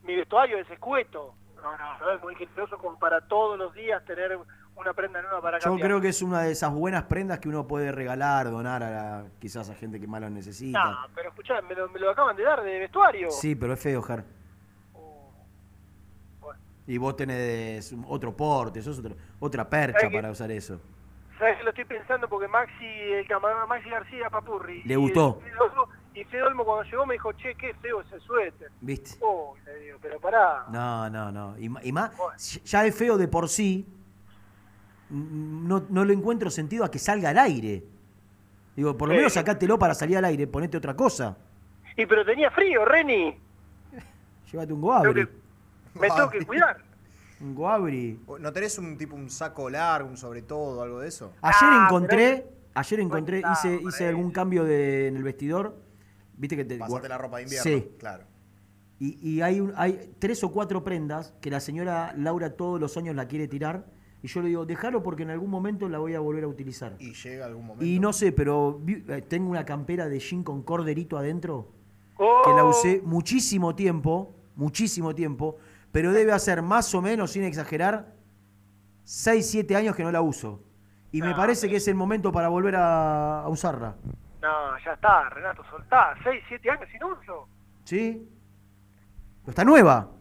mi vestuario es escueto. No, no, no es muy generoso como para todos los días tener una prenda nueva para Yo cambiar. creo que es una de esas buenas prendas que uno puede regalar, donar a la- quizás a gente que más lo necesita. No, pero escuchá, me lo, me lo acaban de dar de vestuario. Sí, pero es feo, Ger. Y vos tenés otro porte, sos otro- otra percha para usar eso. ¿Sabes que lo estoy pensando? Porque Maxi, el camarada Maxi García Papurri. Le gustó. Y Fedolmo cuando llegó me dijo, che, qué feo ese suéter. ¿Viste? Oh, le digo, pero pará. No, no, no. Y, y más, ya es feo de por sí. No, no le encuentro sentido a que salga al aire. Digo, por lo Sí. menos sacátelo para salir al aire, ponete otra cosa. Y pero tenía frío, Reni. Llévate un goabri. Me tengo que cuidar. Un goabri. ¿No tenés un tipo un saco largo, un sobre todo, algo de eso? Ayer Ah, encontré, ayer encontré, hice, hice algún cambio de, en el vestidor. Viste que te Pasate la ropa de invierno. Sí. Claro. Y, y hay, un- hay tres o cuatro prendas que la señora Laura todos los años la quiere tirar. Y yo le digo, déjalo porque en algún momento la voy a volver a utilizar. Y llega algún momento. Y no sé, pero vi- eh, tengo una campera de jean con corderito adentro que la usé muchísimo tiempo, muchísimo tiempo, pero debe hacer más o menos, sin exagerar, 6, 7 años que no la uso. Y me parece que es el momento para volver a, a usarla. No, ya está, Renato, soltá. Seis, siete años sin uso. ¿Sí? Pero está nueva.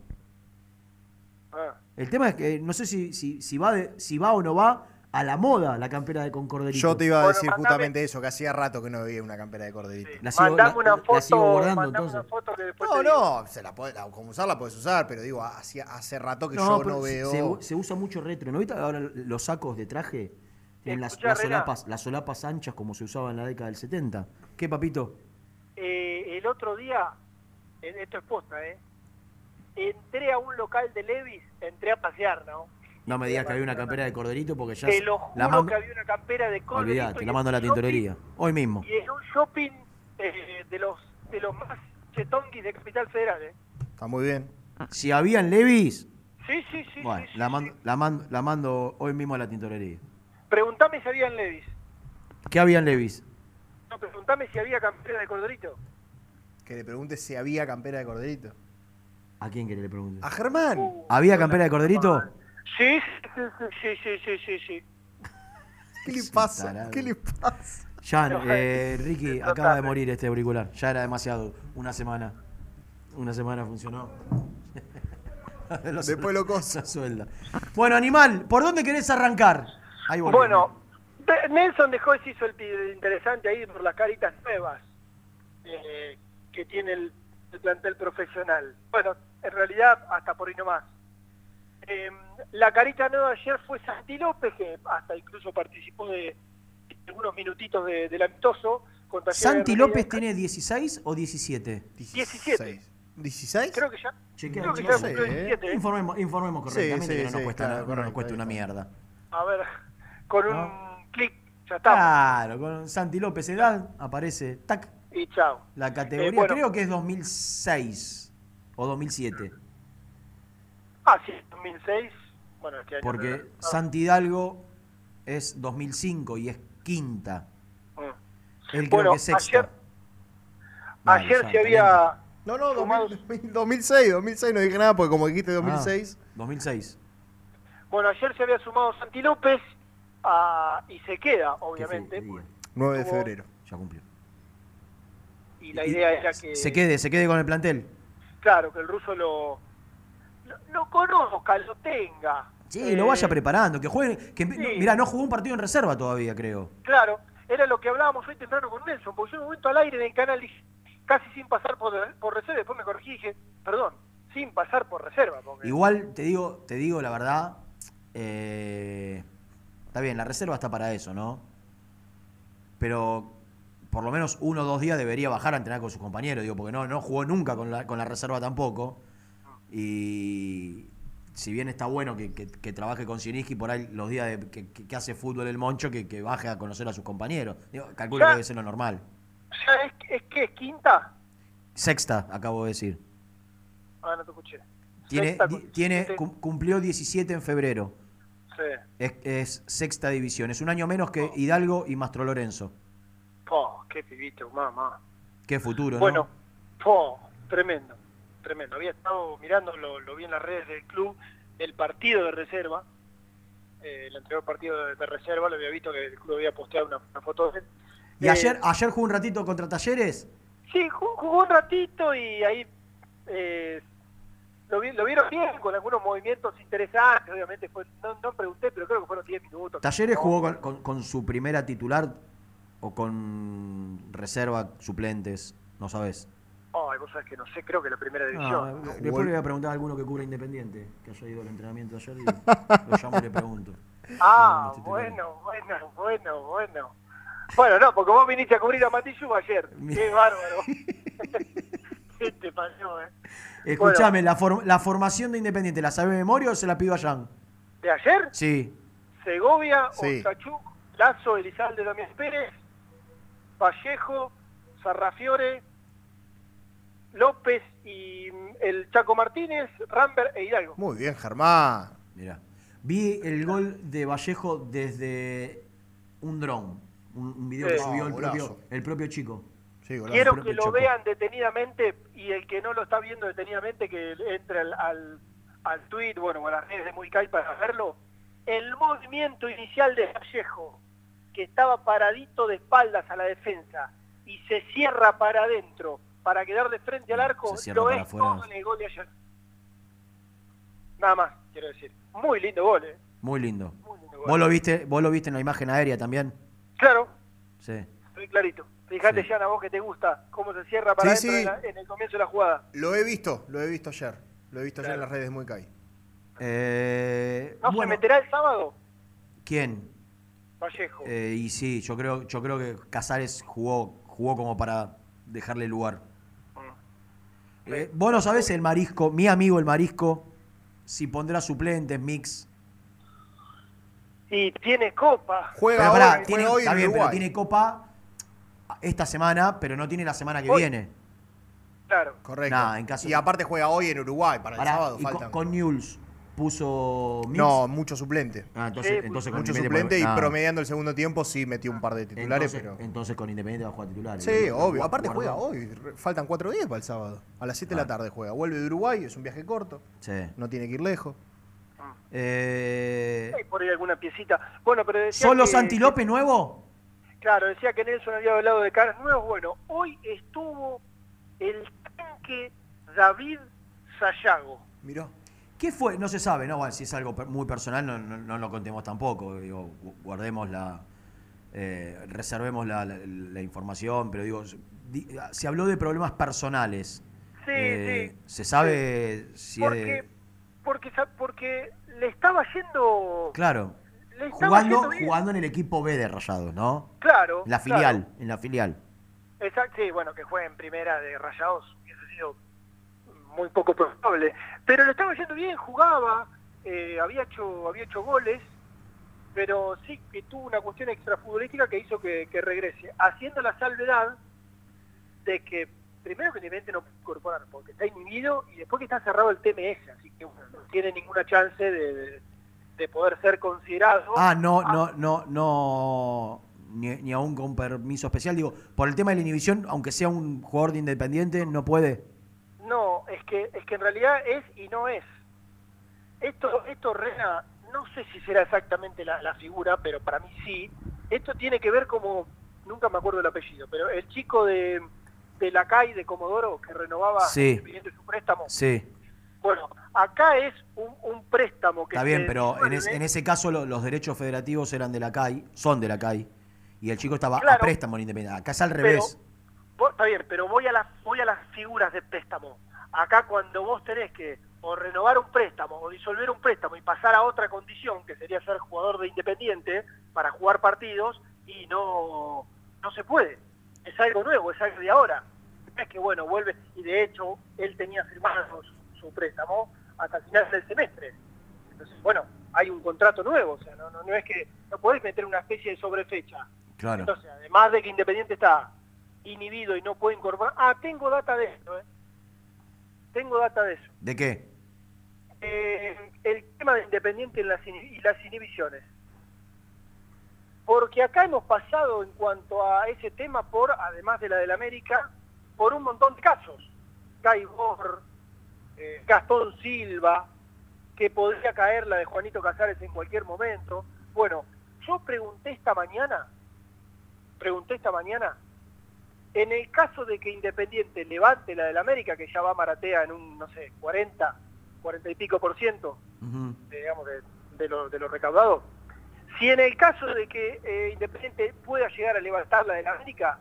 Ah. El tema es que no sé si, si, si, va de- si va o no va a la moda la campera de con corderito. Yo te iba a Bueno, decir mandame- justamente eso, que hacía rato que no veía una campera de corderito. La sigo- Mandame la- una la foto, sigo guardando, mandame entonces. una foto que después No, no, se la puede, la- como usarla puedes usar, pero digo, hacía, hace rato que No, yo no veo. Se, se usa mucho retro. ¿No viste ahora los sacos de traje? Tienen las, solapas, las solapas anchas como se usaba en la década del 70. ¿Qué, papito? Eh, el otro día, eh, esto es posta, ¿eh? Entré a un local de Levis, entré a pasear, ¿no? No me digas que había una campera de corderito porque ya Te se- lo la mando. que había una campera de corderito Olvídate, y la mando a la shopping- tintorería. Hoy mismo. Y en un shopping eh, de los de los más chetonquis de Capital Federal, ¿eh? Está muy bien. Si habían Levis, Sí, sí, sí. bueno, sí, sí, la, mando, la, mando, la mando hoy mismo a la tintorería. Preguntame si había en Levis. ¿Qué habían Levis? No, preguntame si había campera de corderito. Que le pregunte si había campera de corderito. ¿A quién que le pregunte? A Germán. ¿Había campera de corderito? Sí, sí, sí, sí, sí, sí. ¿Qué le pasa? tarado. ¿Qué le pasa? Jan, eh, Ricky, total. acaba de morir este auricular. Ya era demasiado. Una semana. Una semana funcionó. Después lo cosa. Suelda. Bueno, animal, ¿por dónde querés arrancar? Ahí. Bueno, de- Nelson dejó ese hizo el interesante ahí por las caritas nuevas eh, que tiene el, el plantel profesional. Bueno, en realidad hasta por ahí nomás. Eh, la carita nueva ayer fue Santi López, que hasta incluso participó de, algunos minutitos de- del amistoso. ¿Santi. López tiene 16 o 17? 17. ¿16? Creo que ya. Chequea, creo que ya cumplió 17. ¿eh? Informemos, informemos correctamente Sí, sí, que no nos sí, cuesta, claro, nada, no nos cuesta una mierda. A ver, con un clic ya está. Claro, con Santi López edad aparece, tac, Y chao. la categoría, Eh, bueno. creo que es 2006 o 2007, Ah, sí, 2006. Bueno, este año. porque Ah, Santi Hidalgo es 2005 y es quinta. mm. Él creo Bueno, que es sexta. ayer, Vale, ayer ya, se había. No, no, sumado- 2000 2006, 2006 no dije nada porque como dijiste 2006. Ah, 2006. Bueno, ayer se había sumado Santi López ah, y se queda, obviamente. 9 de Tuvo- febrero. Ya cumplió. Y la idea era que. Se quede, se quede con el plantel. Claro, que el ruso lo. Lo, lo conozca, lo tenga. Sí, lo Eh, vaya preparando, que juegue. Que, sí. Mirá, no jugó un partido en reserva todavía, creo. Claro, era lo que hablábamos hoy temprano con Nelson, porque yo en un momento al aire en el canal dije, casi sin pasar por, por reserva, después me corregí y dije, perdón, sin pasar por reserva. Porque... Igual te digo, te digo la verdad, eh, está bien, la reserva está para eso, ¿no? Pero por lo menos uno o dos días debería bajar a entrenar con sus compañeros, digo, porque no, no jugó nunca con la, con la reserva tampoco. Y si bien está bueno que, que- que trabaje con Siniski por ahí los días de- que, hace fútbol el Moncho, que, baje a conocer a sus compañeros. Digo, calculo Ya. que debe ser lo normal. ¿Ya es, es que es quinta? Sexta, acabo de decir. Ah, no te escuché. Tiene, Sexta tiene, 17. cum- cumplió 17 en febrero. Sí. Es, es sexta división. Es un año menos que Hidalgo y Mastro Lorenzo. Po, qué pibito, mamá. Qué futuro, Bueno, ¿no? po, tremendo, tremendo. Había estado mirando, lo, lo vi en las redes del club, el partido de reserva, eh, el anterior partido de, de reserva, lo había visto que el club había posteado una, una foto de él. ¿Y Eh, ayer, ayer jugó un ratito contra Talleres? Sí, jugó, jugó un ratito y ahí eh, lo, vi- lo vieron bien, con algunos movimientos interesantes, obviamente fue, no, no pregunté, pero creo que fueron 10 minutos. ¿Talleres No, jugó con, con- con su primera titular o con reserva, suplentes? No sabes. Ay, vos sabés que no sé, creo que la primera Ah, división. después le voy a preguntar a alguno que cubra Independiente, que haya ido al entrenamiento ayer y lo llamo y le pregunto. Ah, bueno, bueno, bueno, bueno. Bueno, no, porque vos viniste a cubrir a Matillu ayer. Qué bárbaro. ¿Qué te pasó, eh? Escuchame, la, for- la formación de Independiente, ¿la sabe de memoria o se la pido a Jan? ¿De ayer? Sí. Segovia, Sí. Osachuk, Lazo, Elizalde, Damián Pérez, Vallejo, Sarrafiore, López y mm, el Chaco Martínez, Rambert e Hidalgo. Muy bien, Germán. Mira. Vi el gol de Vallejo desde un dron. Un, un video que subió el, propio, golazo. el propio chico. Quiero que lo vean detenidamente y el que no lo está viendo detenidamente que entre al, al, al tweet, bueno, a las redes de Muicay para verlo. El movimiento inicial de Vallejo, que estaba paradito de espaldas a la defensa y se cierra para adentro para quedar de frente al arco, Se cierra lo es afuera. todo en el gol de ayer. Nada más, quiero decir. Muy lindo gol, ¿eh? Muy lindo. gol. ¿Vos lo viste, vos lo viste en la imagen aérea también? Claro, Sí. estoy clarito. Fíjate, Sí. Jan, a vos que te gusta cómo se cierra para Sí, adentro sí. En, la- en el comienzo de la jugada. Lo he visto, lo he visto ayer. Lo he visto ayer en las redes muy Kai. Eh, ¿No se meterá el sábado? ¿Quién? Vallejo. Eh, y sí, yo creo, yo creo que Casares jugó, jugó como para dejarle lugar. Eh, vos no sabés el marisco, mi amigo el marisco, si pondrá suplentes, mix. Y tiene copa. Pero pará, tiene, está bien, pero tiene copa esta semana, pero no tiene la semana que Hoy. viene. Claro. Correcto. Nah, en caso- y aparte juega hoy en Uruguay para el sábado. y con, faltan. con Newell's puso mix. No, mucho suplente. Ah, entonces, entonces con mucho suplente y ah. promediando el segundo tiempo sí metió un par de titulares, entonces, pero. entonces con Independiente va a jugar titular. Sí, obvio. Aparte juega hoy. Faltan cuatro días para el sábado. A las 7 de la tarde juega. Vuelve de Uruguay, es un viaje corto. Sí. No tiene que ir lejos. Eh, Hay por ahí alguna piecita. Bueno, pero decía ¿Solo que- Santi López nuevo? Claro, decía que Nelson había hablado de caras nuevas. Bueno, hoy estuvo el tanque David Sayago. Miró. ¿Qué fue? No se sabe, ¿no? Bueno, si es algo muy personal, no, no- no lo contemos tampoco. Digo, gu- guardemos la. eh, reservemos la, la- la información, pero digo, di- se habló de problemas personales. Sí, Eh, sí. ¿Se sabe si es Porque, de- porque, le estaba yendo Claro. le le estaba Jugando, yendo bien. jugando en el equipo B de Rayados, ¿no? Claro. En la claro. filial, en la filial. Exacto, sí, bueno, que juegue en primera de Rayados hubiese sido muy poco probable. Pero le estaba yendo bien, jugaba, eh, había hecho había hecho goles, pero sí que tuvo una cuestión extrafutbolística que hizo que, regrese, haciendo la salvedad de que primero que evidentemente no puede incorporar porque está inhibido y después que está cerrado el TMS, así que no tiene ninguna chance de, de- de poder ser considerado. Ah, no, no, no, no. Ni, ni aún con permiso especial. Digo, por el tema de la inhibición, aunque sea un jugador de independiente, no puede. No, es que es que en realidad es y no es. Esto, esto Rena, no sé si será exactamente la, la figura, pero para mí sí. Esto tiene que ver como, nunca me acuerdo el apellido, pero el chico de, de la CAI de Comodoro que renovaba Sí. Su préstamo. Sí. Bueno, acá es un, un préstamo que Está bien, pero en, es- en ese caso lo- los derechos federativos eran de la CAI, son de la CAI, y el chico estaba a préstamo en Independiente. Acá es al revés. Está bien, pero voy a las voy a las figuras de préstamo. Acá cuando vos tenés que o renovar un préstamo o disolver un préstamo y pasar a otra condición, que sería ser jugador de Independiente para jugar partidos, y no no se puede. Es algo nuevo, es algo de ahora. Es que bueno, vuelve, y de hecho él tenía firmado su, su préstamo hasta el final del semestre. Entonces, bueno, hay un contrato nuevo, o sea, no, no, no es que no podés meter una especie de sobrefecha. Claro. Entonces, además de que Independiente está inhibido y no puede incorporar... Ah, tengo data de esto, ¿eh? Tengo data de eso. ¿De qué? Eh, el tema de Independiente y las, inhi- y las inhibiciones. Porque acá hemos pasado en cuanto a ese tema por, además de la del América, por un montón de casos. Gaibor, eh, Gastón Silva, que podría caer la de Juanito Casares en cualquier momento. Bueno, yo pregunté esta mañana, pregunté esta mañana, en el caso de que Independiente levante la del América, que ya va a Maratea en un, no sé, 40, 40 y pico por ciento, de, digamos, de, de lo, de lo recaudado, si en el caso de que eh, Independiente pueda llegar a levantar la del América,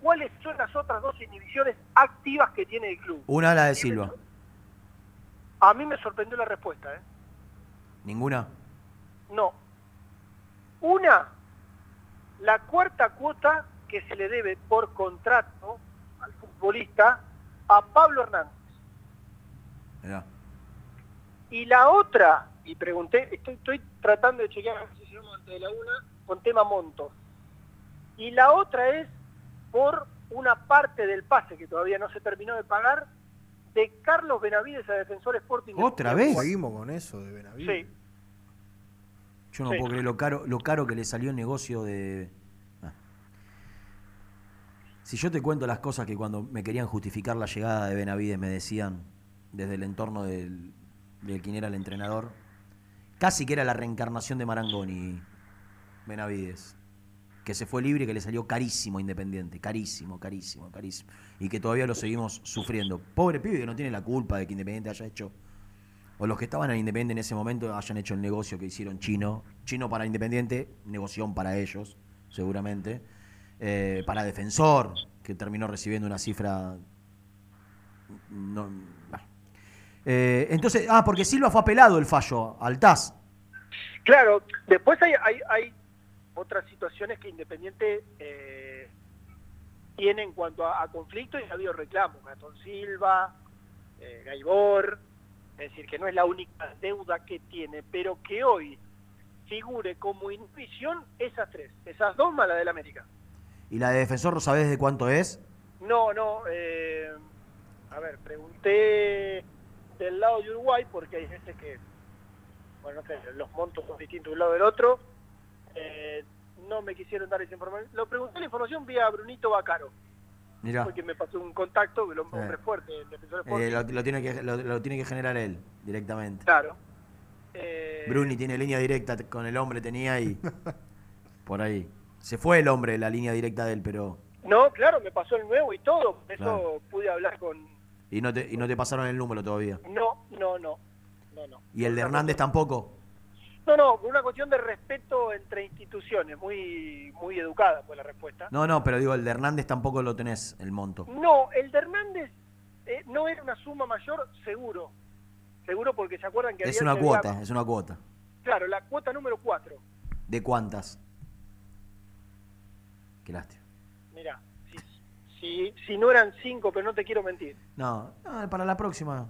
¿cuáles son las otras dos inhibiciones activas que tiene el club? Una la de Silva. A mí me sorprendió la respuesta, ¿eh? ¿Ninguna? No. Una, la cuarta cuota que se le debe por contrato al futbolista a Pablo Hernández. Mirá. Y la otra, y pregunté, estoy, estoy tratando de chequear a ver si antes de la una, con tema montos. Y la otra es por una parte del pase que todavía no se terminó de pagar de Carlos Benavides a Defensor Sporting. ¿Otra vez? Seguimos con eso de Benavides. Sí. Yo no Sí. puedo creer lo caro, lo caro que le salió el negocio de. Si yo te cuento las cosas que cuando me querían justificar la llegada de Benavides me decían desde el entorno del, de quien era el entrenador, casi que era la reencarnación de Marangoni, Benavides, que se fue libre y que le salió carísimo Independiente, carísimo, carísimo, carísimo, y que todavía lo seguimos sufriendo. Pobre pibe que no tiene la culpa de que Independiente haya hecho o los que estaban en Independiente en ese momento hayan hecho el negocio que hicieron chino. Chino para Independiente, negoción para ellos, seguramente. Eh, para Defensor, que terminó recibiendo una cifra. no-. Eh, entonces, ah, porque Silva fue apelado el fallo al TAS. Claro, después hay, hay, hay otras situaciones que Independiente eh, tiene en cuanto a, a conflicto y ha habido reclamos. Gastón Silva, eh, Gaibor, es decir, que no es la única deuda que tiene, pero que hoy figure como intuición esas tres, esas dos más la del América. ¿Y la de Defensor, ¿sabés de cuánto es? No, no, eh, a ver, pregunté del lado de Uruguay porque hay veces que, bueno, no sé, los montos son distintos de un lado del otro. Eh, no me quisieron dar esa información. Lo pregunté la información vía Brunito Bacaro, Mirá. porque me pasó un contacto, el hombre Eh. fuerte, el defensor Eh, Sporting. lo, lo tiene que, lo, lo tiene que generar él directamente. Claro. Eh, Bruni tiene línea directa con el hombre, tenía y. por ahí. Se fue el hombre, la línea directa de él, pero. No, claro, me pasó el nuevo y todo, por eso Claro. pude hablar con... Y no te, y no te pasaron el número todavía. No, no, no, no, no. ¿Y el de Hernández tampoco? No, no, una cuestión de respeto entre instituciones, muy muy educada fue la respuesta. No, no, pero digo, el de Hernández tampoco lo tenés, el monto. No, el de Hernández eh, no era una suma mayor, seguro. Seguro porque se acuerdan que Es había- una cuota, es una cuota. Claro, la cuota número 4. ¿De cuántas? Qué lástima. Mira, si, si, si no eran cinco, pero no te quiero mentir. No, no, para la próxima,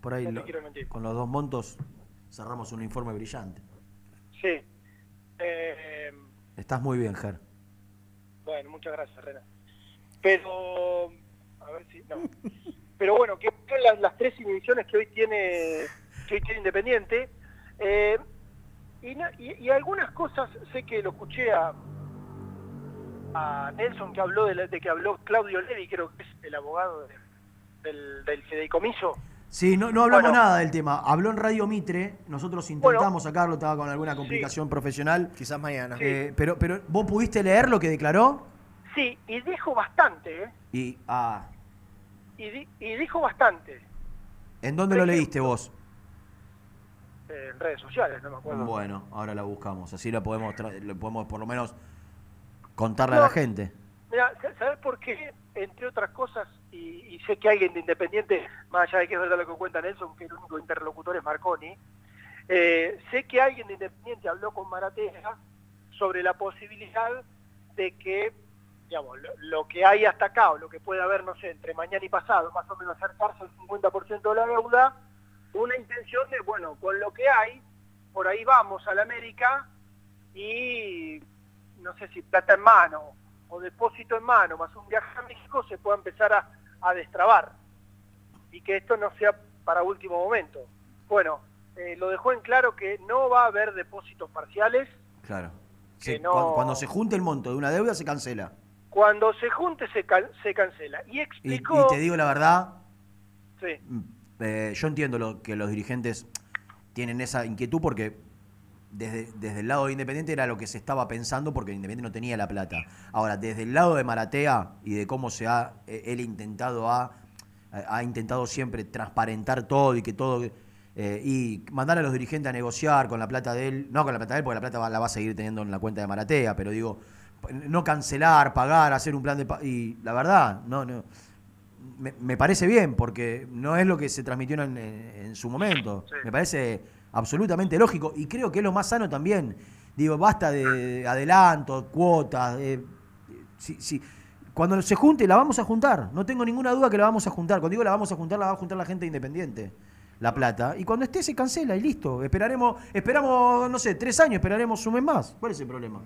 por ahí, No lo- quiero mentir. con los dos montos, cerramos un informe brillante. Sí. Eh, Estás muy bien, Ger. bueno, muchas gracias, Rena. Pero, a ver si, no. Pero bueno, que son las, las tres inhibiciones que hoy tiene, que hoy tiene Independiente. Eh, y, y- y algunas cosas, sé que lo escuché a, a Nelson que habló de, la- de que habló Claudio Levi, creo que es el abogado de- del, del fideicomiso. Sí, no, no hablamos Bueno. nada del tema. Habló en Radio Mitre, nosotros intentamos sacarlo, estaba con alguna complicación profesional. Quizás mañana. Eh, pero, pero, ¿vos pudiste leer lo que declaró? Sí, y dijo bastante, ¿eh? Y, ah, Y, di- y dijo bastante ¿en dónde lo leíste vos? en redes sociales, no me acuerdo. Bueno, ahora la buscamos, así la podemos, tra- le podemos por lo menos contarle a la gente. Mira, ¿sabes por qué? Entre otras cosas, y, y sé que alguien de Independiente, más allá de que es verdad lo que cuenta Nelson, que el único interlocutor es Marconi, eh, sé que alguien de Independiente habló con Maratea sobre la posibilidad de que, digamos, lo, lo que hay hasta acá, o lo que puede haber, no sé, entre mañana y pasado, más o menos acercarse al 50% de la deuda, una intención de, bueno, con lo que hay, por ahí vamos a la América y no sé si plata en mano o depósito en mano, más un viaje a México, se pueda empezar a, a destrabar y que esto no sea para último momento. Bueno, eh, lo dejó en claro que no va a haber depósitos parciales, Claro. No- cuando, cuando se junte el monto de una deuda se cancela. cuando se junte se, can- se cancela. Y Y, explicó... y te digo la verdad, Sí. eh, yo entiendo lo, que los dirigentes tienen esa inquietud porque desde, desde el lado de Independiente era lo que se estaba pensando porque Independiente no tenía la plata. Ahora, desde el lado de Maratea y de cómo se ha, eh, él intentado ha, ha intentado siempre transparentar todo y que todo eh, y mandar a los dirigentes a negociar con la plata de él, no con la plata de él porque la plata va- la va a seguir teniendo en la cuenta de Maratea, pero digo, no cancelar, pagar, hacer un plan de y la verdad, no, no me, me parece bien, porque no es lo que se transmitió en, en su momento. Me parece absolutamente lógico y creo que es lo más sano también. Digo, basta de adelanto, cuotas. eh, Cuando se junte, la vamos a juntar. No tengo ninguna duda que la vamos a juntar. Cuando digo la vamos a juntar, la va a juntar la gente independiente. La plata. Y cuando esté, se cancela y listo. Esperaremos, esperamos, no sé, tres años, esperaremos un mes más. ¿Cuál es el problema?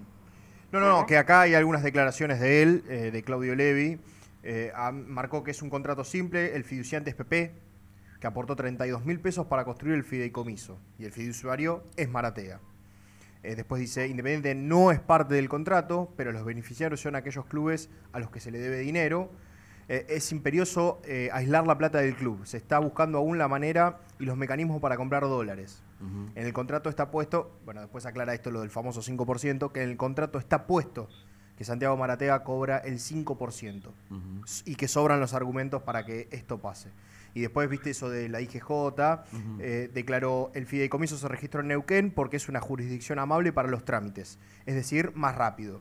No, no, no, que acá hay algunas declaraciones de él, eh, de Claudio Levi. Eh, ah, marcó que es un contrato simple, el fiduciante es PP, que aportó 32 mil pesos para construir el fideicomiso. Y el fiduciario es Maratea. Eh, después dice, Independiente no es parte del contrato, pero los beneficiarios son aquellos clubes a los que se le debe dinero. Eh, es imperioso eh, aislar la plata del club. Se está buscando aún la manera y los mecanismos para comprar dólares. En el contrato está puesto, bueno, después aclara esto lo del famoso 5%, que en el contrato está puesto que Santiago Maratea cobra el 5% s- y que sobran los argumentos para que esto pase. Y después viste eso de la IGJ, eh, declaró el fideicomiso se registró en Neuquén porque es una jurisdicción amable para los trámites, es decir, más rápido.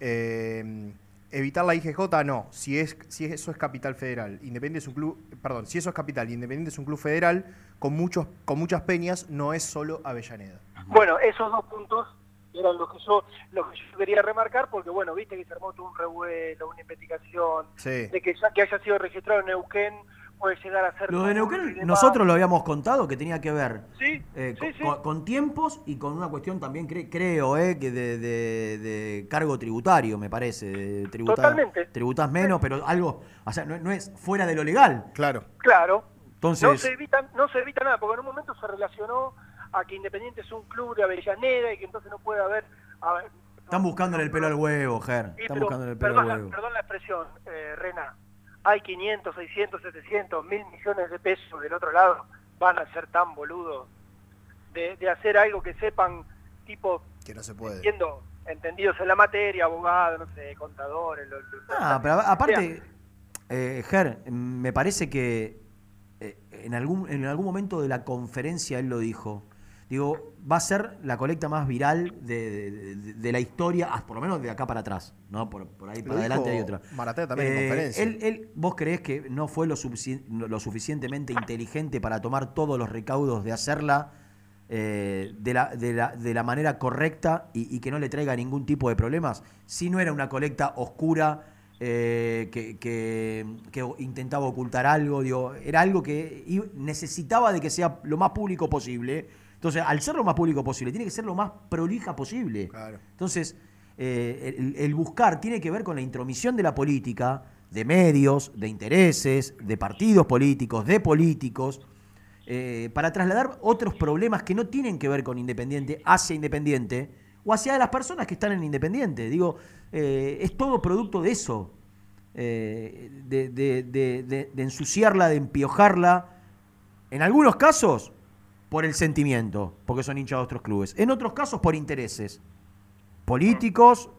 Eh, evitar la IGJ no, si es si eso es capital federal, Independiente es un club, perdón, si eso es capital y Independiente es un club federal con muchos con muchas peñas, no es solo Avellaneda. Bueno, esos dos puntos eran los que yo los que yo quería remarcar porque bueno, viste que se armó todo un revuelo, una investigación Sí. de que ya que haya sido registrado en Neuquén puede llegar a ser Lo de Neuquén, nosotros lo habíamos contado que tenía que ver Sí, eh, sí, con, sí. con- con tiempos y con una cuestión también, cre- creo, eh, que de, de- de cargo tributario, me parece. de tributar- Totalmente. Tributás menos, pero algo, o sea, no, no es fuera de lo legal. Claro. Claro. Entonces, no se evita no se evita nada porque en un momento se relacionó a que Independiente es un club de Avellaneda y que entonces no puede haber a ver, están buscándole el pelo al huevo, Ger. Sí, Están pero, buscándole el pelo perdón, al la, huevo. perdón la expresión, eh, Rena. Hay 500, 600, 700, mil millones de pesos del otro lado. Van a ser tan boludos de, de hacer algo que sepan, tipo, Que no se puede. entiendo, entendidos en la materia, abogados, no sé, contadores. lo- lo- Ah, pero a- aparte, eh, Ger, me parece que eh, en, algún, en algún momento de la conferencia él lo dijo. Digo, va a ser la colecta más viral de, de- de- de la historia, por lo menos de acá para atrás, ¿no? Por, por ahí Lo para adelante hay otra. Maratea también en Eh, conferencia. él- él- ¿Vos creés que no fue lo, sufici- lo suficientemente inteligente para tomar todos los recaudos de hacerla eh, de, la, de, la, de la manera correcta y, y que no le traiga ningún tipo de problemas. Si no era una colecta oscura eh, que, que- que intentaba ocultar algo, digo, era algo que necesitaba de que sea lo más público posible. Entonces, al ser lo más público posible, tiene que ser lo más prolija posible. Entonces, eh, el, el buscar tiene que ver con la intromisión de la política, de medios, de intereses, de partidos políticos, de políticos, eh, para trasladar otros problemas que no tienen que ver con Independiente hacia Independiente o hacia las personas que están en Independiente. Digo, eh, es todo producto de eso, de, de- de- de- de ensuciarla, de empiojarla, en algunos casos por el sentimiento, porque son hinchas de otros clubes, en otros casos por intereses políticos,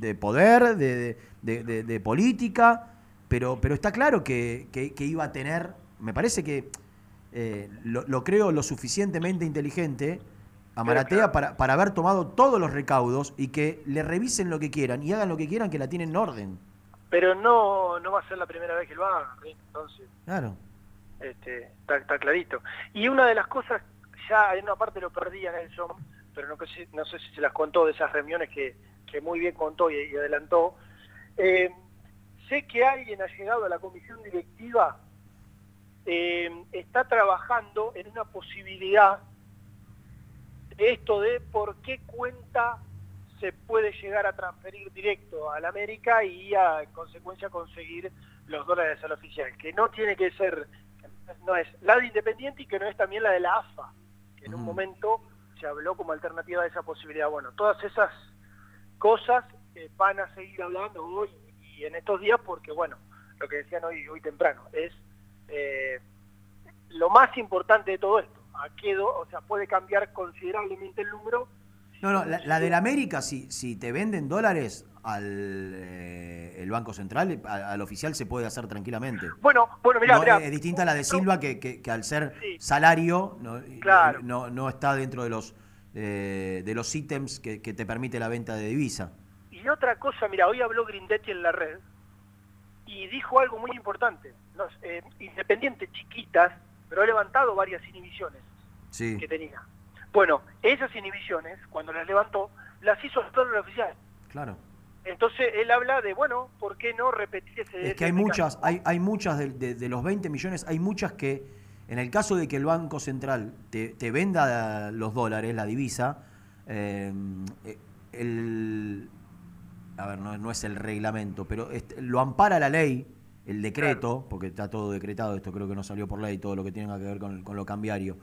de poder, de, de- de- de política, pero, pero está claro que, que- que iba a tener, me parece que eh, lo, lo creo lo suficientemente inteligente a Maratea para, para haber tomado todos los recaudos y que le revisen lo que quieran y hagan lo que quieran, que la tienen en orden. Pero no, no va a ser la primera vez que lo hagan, ¿sí? entonces Claro. este, está, está clarito. Y una de las cosas, ya en una parte lo perdí a Nelson, pero no, sé- no sé si se las contó de esas reuniones que, que muy bien contó y, y adelantó. Eh, sé que alguien ha llegado a la comisión directiva, eh, está trabajando en una posibilidad de esto de por qué cuenta se puede llegar a transferir directo al América y a en consecuencia conseguir los dólares al oficial, que no tiene que ser, no es la de Independiente y que no es también la de la AFA, en un momento se habló como alternativa de esa posibilidad. Bueno, todas esas cosas eh, van a seguir hablando hoy y en estos días porque, bueno, lo que decían hoy, hoy temprano, es eh, lo más importante de todo esto. A qué do- o sea, puede cambiar considerablemente el número No, no, la, la del América, si, si te venden dólares al eh, el Banco Central, a- al, oficial se puede hacer tranquilamente. Bueno, bueno, mirá, No, mirá. es distinta a la de Silva, que, que- que al ser Sí. salario no, Claro. no, no está dentro de los eh, de los ítems que, que te permite la venta de divisa. Y otra cosa, mira, hoy habló Grindetti en la red y dijo algo muy importante. Los, eh, independientes chiquitas, pero ha levantado varias inhibiciones Sí. que tenía. Bueno, esas inhibiciones, cuando las levantó, las hizo el oficial. Claro. Entonces él habla de, bueno, ¿por qué no repetir ese Es que hay muchas, hay, hay muchas de, de- de los 20 millones, hay muchas que, en el caso de que el Banco Central te, te venda los dólares, la divisa, eh, el, a ver, no, no es el reglamento, pero este- lo ampara la ley, el decreto, porque está todo decretado, esto creo que no salió por ley, todo lo que tenga que ver con, con lo cambiario,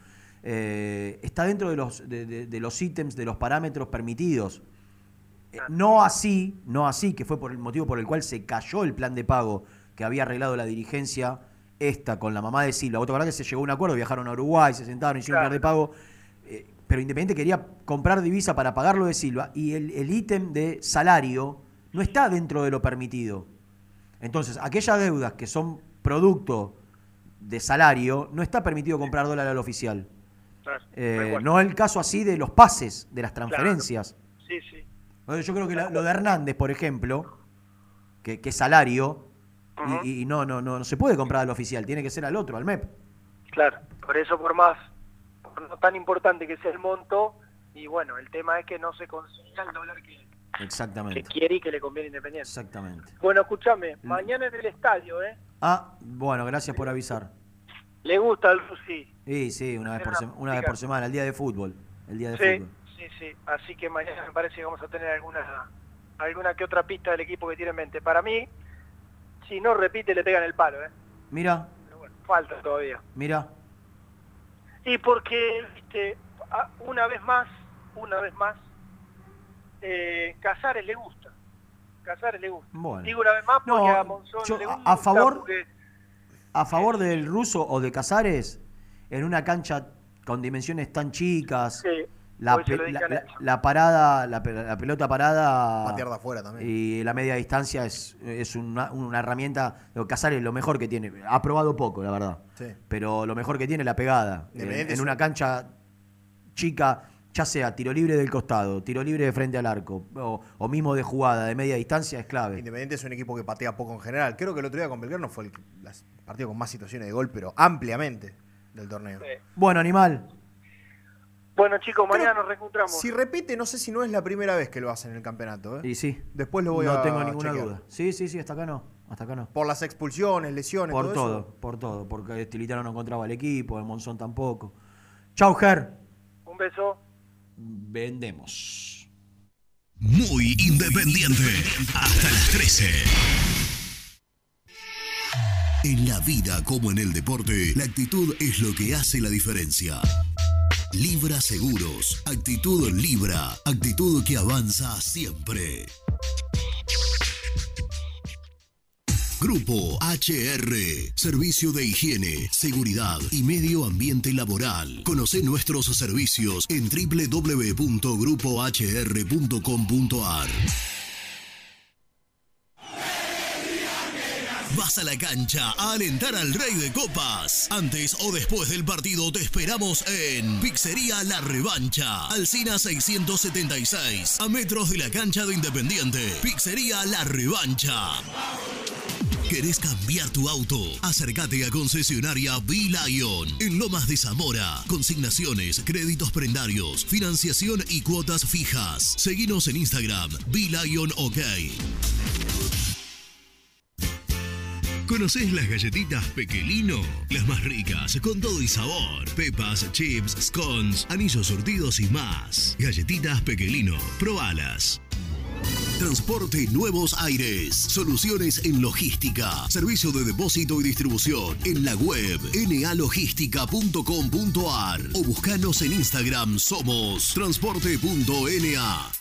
eh, está dentro de los, de, de- de los ítems, de los parámetros permitidos. Eh, No así, no así, que fue por el motivo por el cual se cayó el plan de pago que había arreglado la dirigencia esta con la mamá de Silva. ¿Vos te acordás que se llegó a un acuerdo? Viajaron a Uruguay, se sentaron, hicieron un plan de pago. eh, pero Independiente quería comprar divisa para pagar lo de Silva y el ítem de salario no está dentro de lo permitido. Entonces, aquellas deudas que son producto de salario, no está permitido comprar dólar al oficial. Claro, Eh, no el caso así de los pases, de las transferencias. Sí, sí. Yo creo que la- lo de Hernández, por ejemplo, que, que es salario, y, y no, no, no, no se puede comprar al oficial, tiene que ser al otro, al MEP. Claro, por eso por más, por no tan importante que sea el monto, y bueno, el tema es que no se consiga el dólar que, que Exactamente. quiere y que le conviene Independiente. Exactamente. Bueno, escúchame, mañana en el estadio, ¿eh? Ah, bueno, gracias por avisar. Le gusta al Rusi. Sí, sí, una vez por, una una vez por semana, el día de fútbol. El día de Sí, fútbol. sí, sí. Así que mañana me parece que vamos a tener alguna, alguna que otra pista del equipo que tiene en mente. Para mí, si no repite, le pegan el palo, ¿eh? Mira, Falta todavía. mira. Y porque, viste, a- una vez más, una vez más, eh, Casares le gusta. Casares le gusta. Bueno. Digo una vez más porque No, a Monzón yo le gusta. a favor- porque- A favor del ruso o de Casares, en una cancha con dimensiones tan chicas, la, pe- la- parada, la, pe- la pelota parada. Patear de afuera también. Y la media distancia es, es una, una herramienta. Casares lo mejor que tiene. Ha probado poco, la verdad. Sí. Pero lo mejor que tiene es la pegada. En, Independiente en una un- cancha chica, ya sea tiro libre del costado, tiro libre de frente al arco, o, o mismo de jugada, de media distancia, es clave. Independiente es un equipo que patea poco en general. Creo que el otro día con Belgrano fue el las- partido con más situaciones de gol, pero ampliamente del torneo. Bueno, animal. Bueno, chicos, mañana nos reencontramos. Si repite, no sé si no es la primera vez que lo hace en el campeonato. ¿eh? Y sí. Después lo voy no a tengo ninguna chequear. duda. Sí, sí, sí, hasta acá no. Hasta acá no. Por las expulsiones, lesiones, Por todo, todo, eso. por todo. Porque Estilitano no encontraba el equipo, el Monzón tampoco. Chau, Ger. Un beso. Vendemos. Muy independiente. Hasta las 13. En la vida como en el deporte, la actitud es lo que hace la diferencia. Libra Seguros. Actitud Libra. Actitud que avanza siempre. Grupo HR. Servicio de higiene, seguridad y medio ambiente laboral. Conoce nuestros servicios en www.grupohr.com.ar. Vas a la cancha a alentar al Rey de Copas. Antes o después del partido te esperamos en Pizzería La Revancha. Alcina 676. A metros de la cancha de Independiente. Pizzería La Revancha. ¿Querés cambiar tu auto? Acércate a concesionaria B-Lion en Lomas de Zamora. Consignaciones, créditos prendarios, financiación y cuotas fijas. Seguinos en Instagram, B-Lion OK. ¿Conocés las galletitas Pequelino? Las más ricas, con todo y sabor. Pepas, chips, scones, anillos surtidos y más. Galletitas Pequelino, probalas. Transporte Nuevos Aires. Soluciones en logística. Servicio de depósito y distribución. En la web nalogística.com.ar o buscanos en Instagram. Somos transporte.na.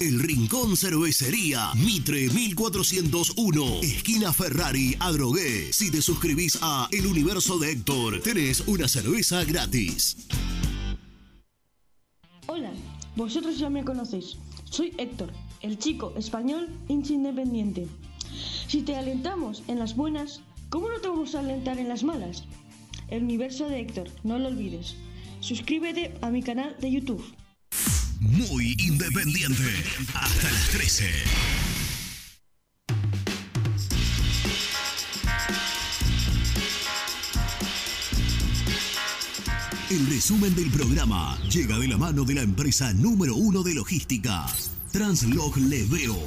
El Rincón Cervecería, Mitre 1401, esquina Ferrari, Adrogué. Si te suscribís a El Universo de Héctor, tenés una cerveza gratis. Hola, vosotros ya me conocéis. Soy Héctor, el chico español hincha independiente. Si te alentamos en las buenas, ¿cómo no te vamos a alentar en las malas? El universo de Héctor, no lo olvides. Suscríbete a mi canal de YouTube. Muy independiente. Hasta las 13. El resumen del programa llega de la mano de la empresa número uno de logística, Translog Leveo.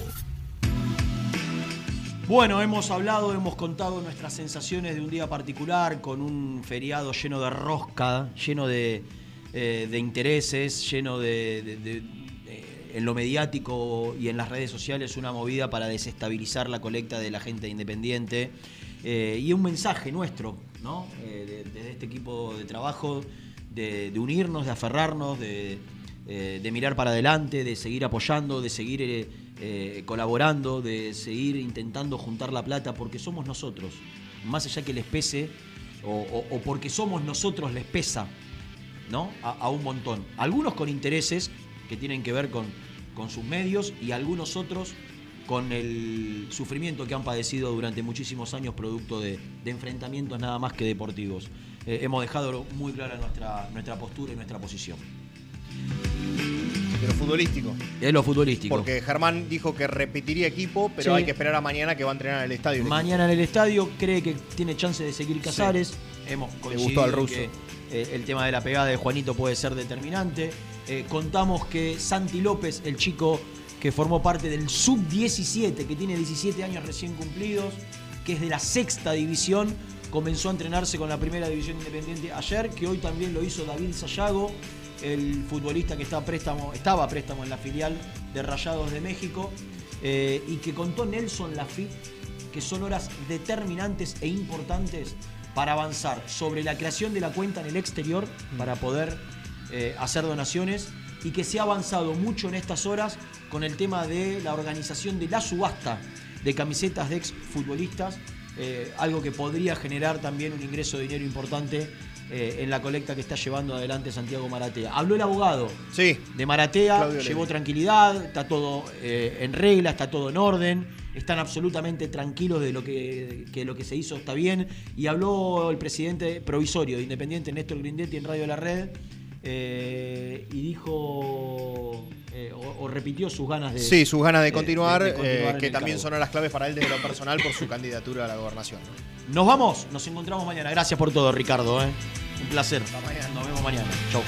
Bueno, hemos hablado, hemos contado nuestras sensaciones de un día particular con un feriado lleno de rosca, lleno de, eh, de intereses, lleno de, eh, en lo mediático y en las redes sociales una movida para desestabilizar la colecta de la gente independiente eh, y un mensaje nuestro, ¿no? Eh, de- desde este equipo de trabajo, de, unirnos, de aferrarnos, de, eh, mirar para adelante, de seguir apoyando, de seguir eh, eh, colaborando, de seguir intentando juntar la plata, porque somos nosotros, más allá que les pese, o porque somos nosotros les pesa, ¿no? A, a un montón. Algunos con intereses que tienen que ver con, con sus medios y algunos otros con el sufrimiento que han padecido durante muchísimos años producto de, de enfrentamientos nada más que deportivos. Eh, hemos dejado muy clara nuestra, nuestra postura y nuestra posición. De lo futbolístico. Es lo futbolístico. Porque Germán dijo que repetiría equipo, pero Sí. hay que esperar a mañana que va a entrenar en el estadio. Mañana en el estadio cree que tiene chance de seguir Casares. Hemos coincidido gustó al ruso. que eh, el tema de la pegada de Juanito puede ser determinante. Eh, contamos que Santi López, el chico que formó parte del sub-17, que tiene 17 años recién cumplidos, que es de la sexta división, comenzó a entrenarse con la primera división independiente ayer, que hoy también lo hizo David Sayago, el futbolista que está préstamo, estaba a préstamo en la filial de Rayados de México, eh, y que contó Nelson Lafitte que son horas determinantes e importantes para avanzar sobre la creación de la cuenta en el exterior para poder eh, hacer donaciones y que se ha avanzado mucho en estas horas con el tema de la organización de la subasta de camisetas de exfutbolistas, eh, algo que podría generar también un ingreso de dinero importante eh, en la colecta que está llevando adelante Santiago Maratea. Habló el abogado de Maratea, Claudio llevó tranquilidad, está todo eh, en regla, está todo en orden, están absolutamente tranquilos de lo que, que lo que se hizo está bien. Y habló el presidente provisorio de Independiente, Néstor Grindetti, en Radio La Red, eh, y dijo, eh, o, o repitió sus ganas de... Sí, sus ganas de continuar, de continuar eh, que también cargo. son las claves para él desde lo personal por su candidatura a la gobernación. ¿no? Nos vamos, nos encontramos mañana. Gracias por todo, Ricardo. ¿eh? Un placer. Nos vemos mañana. Chau.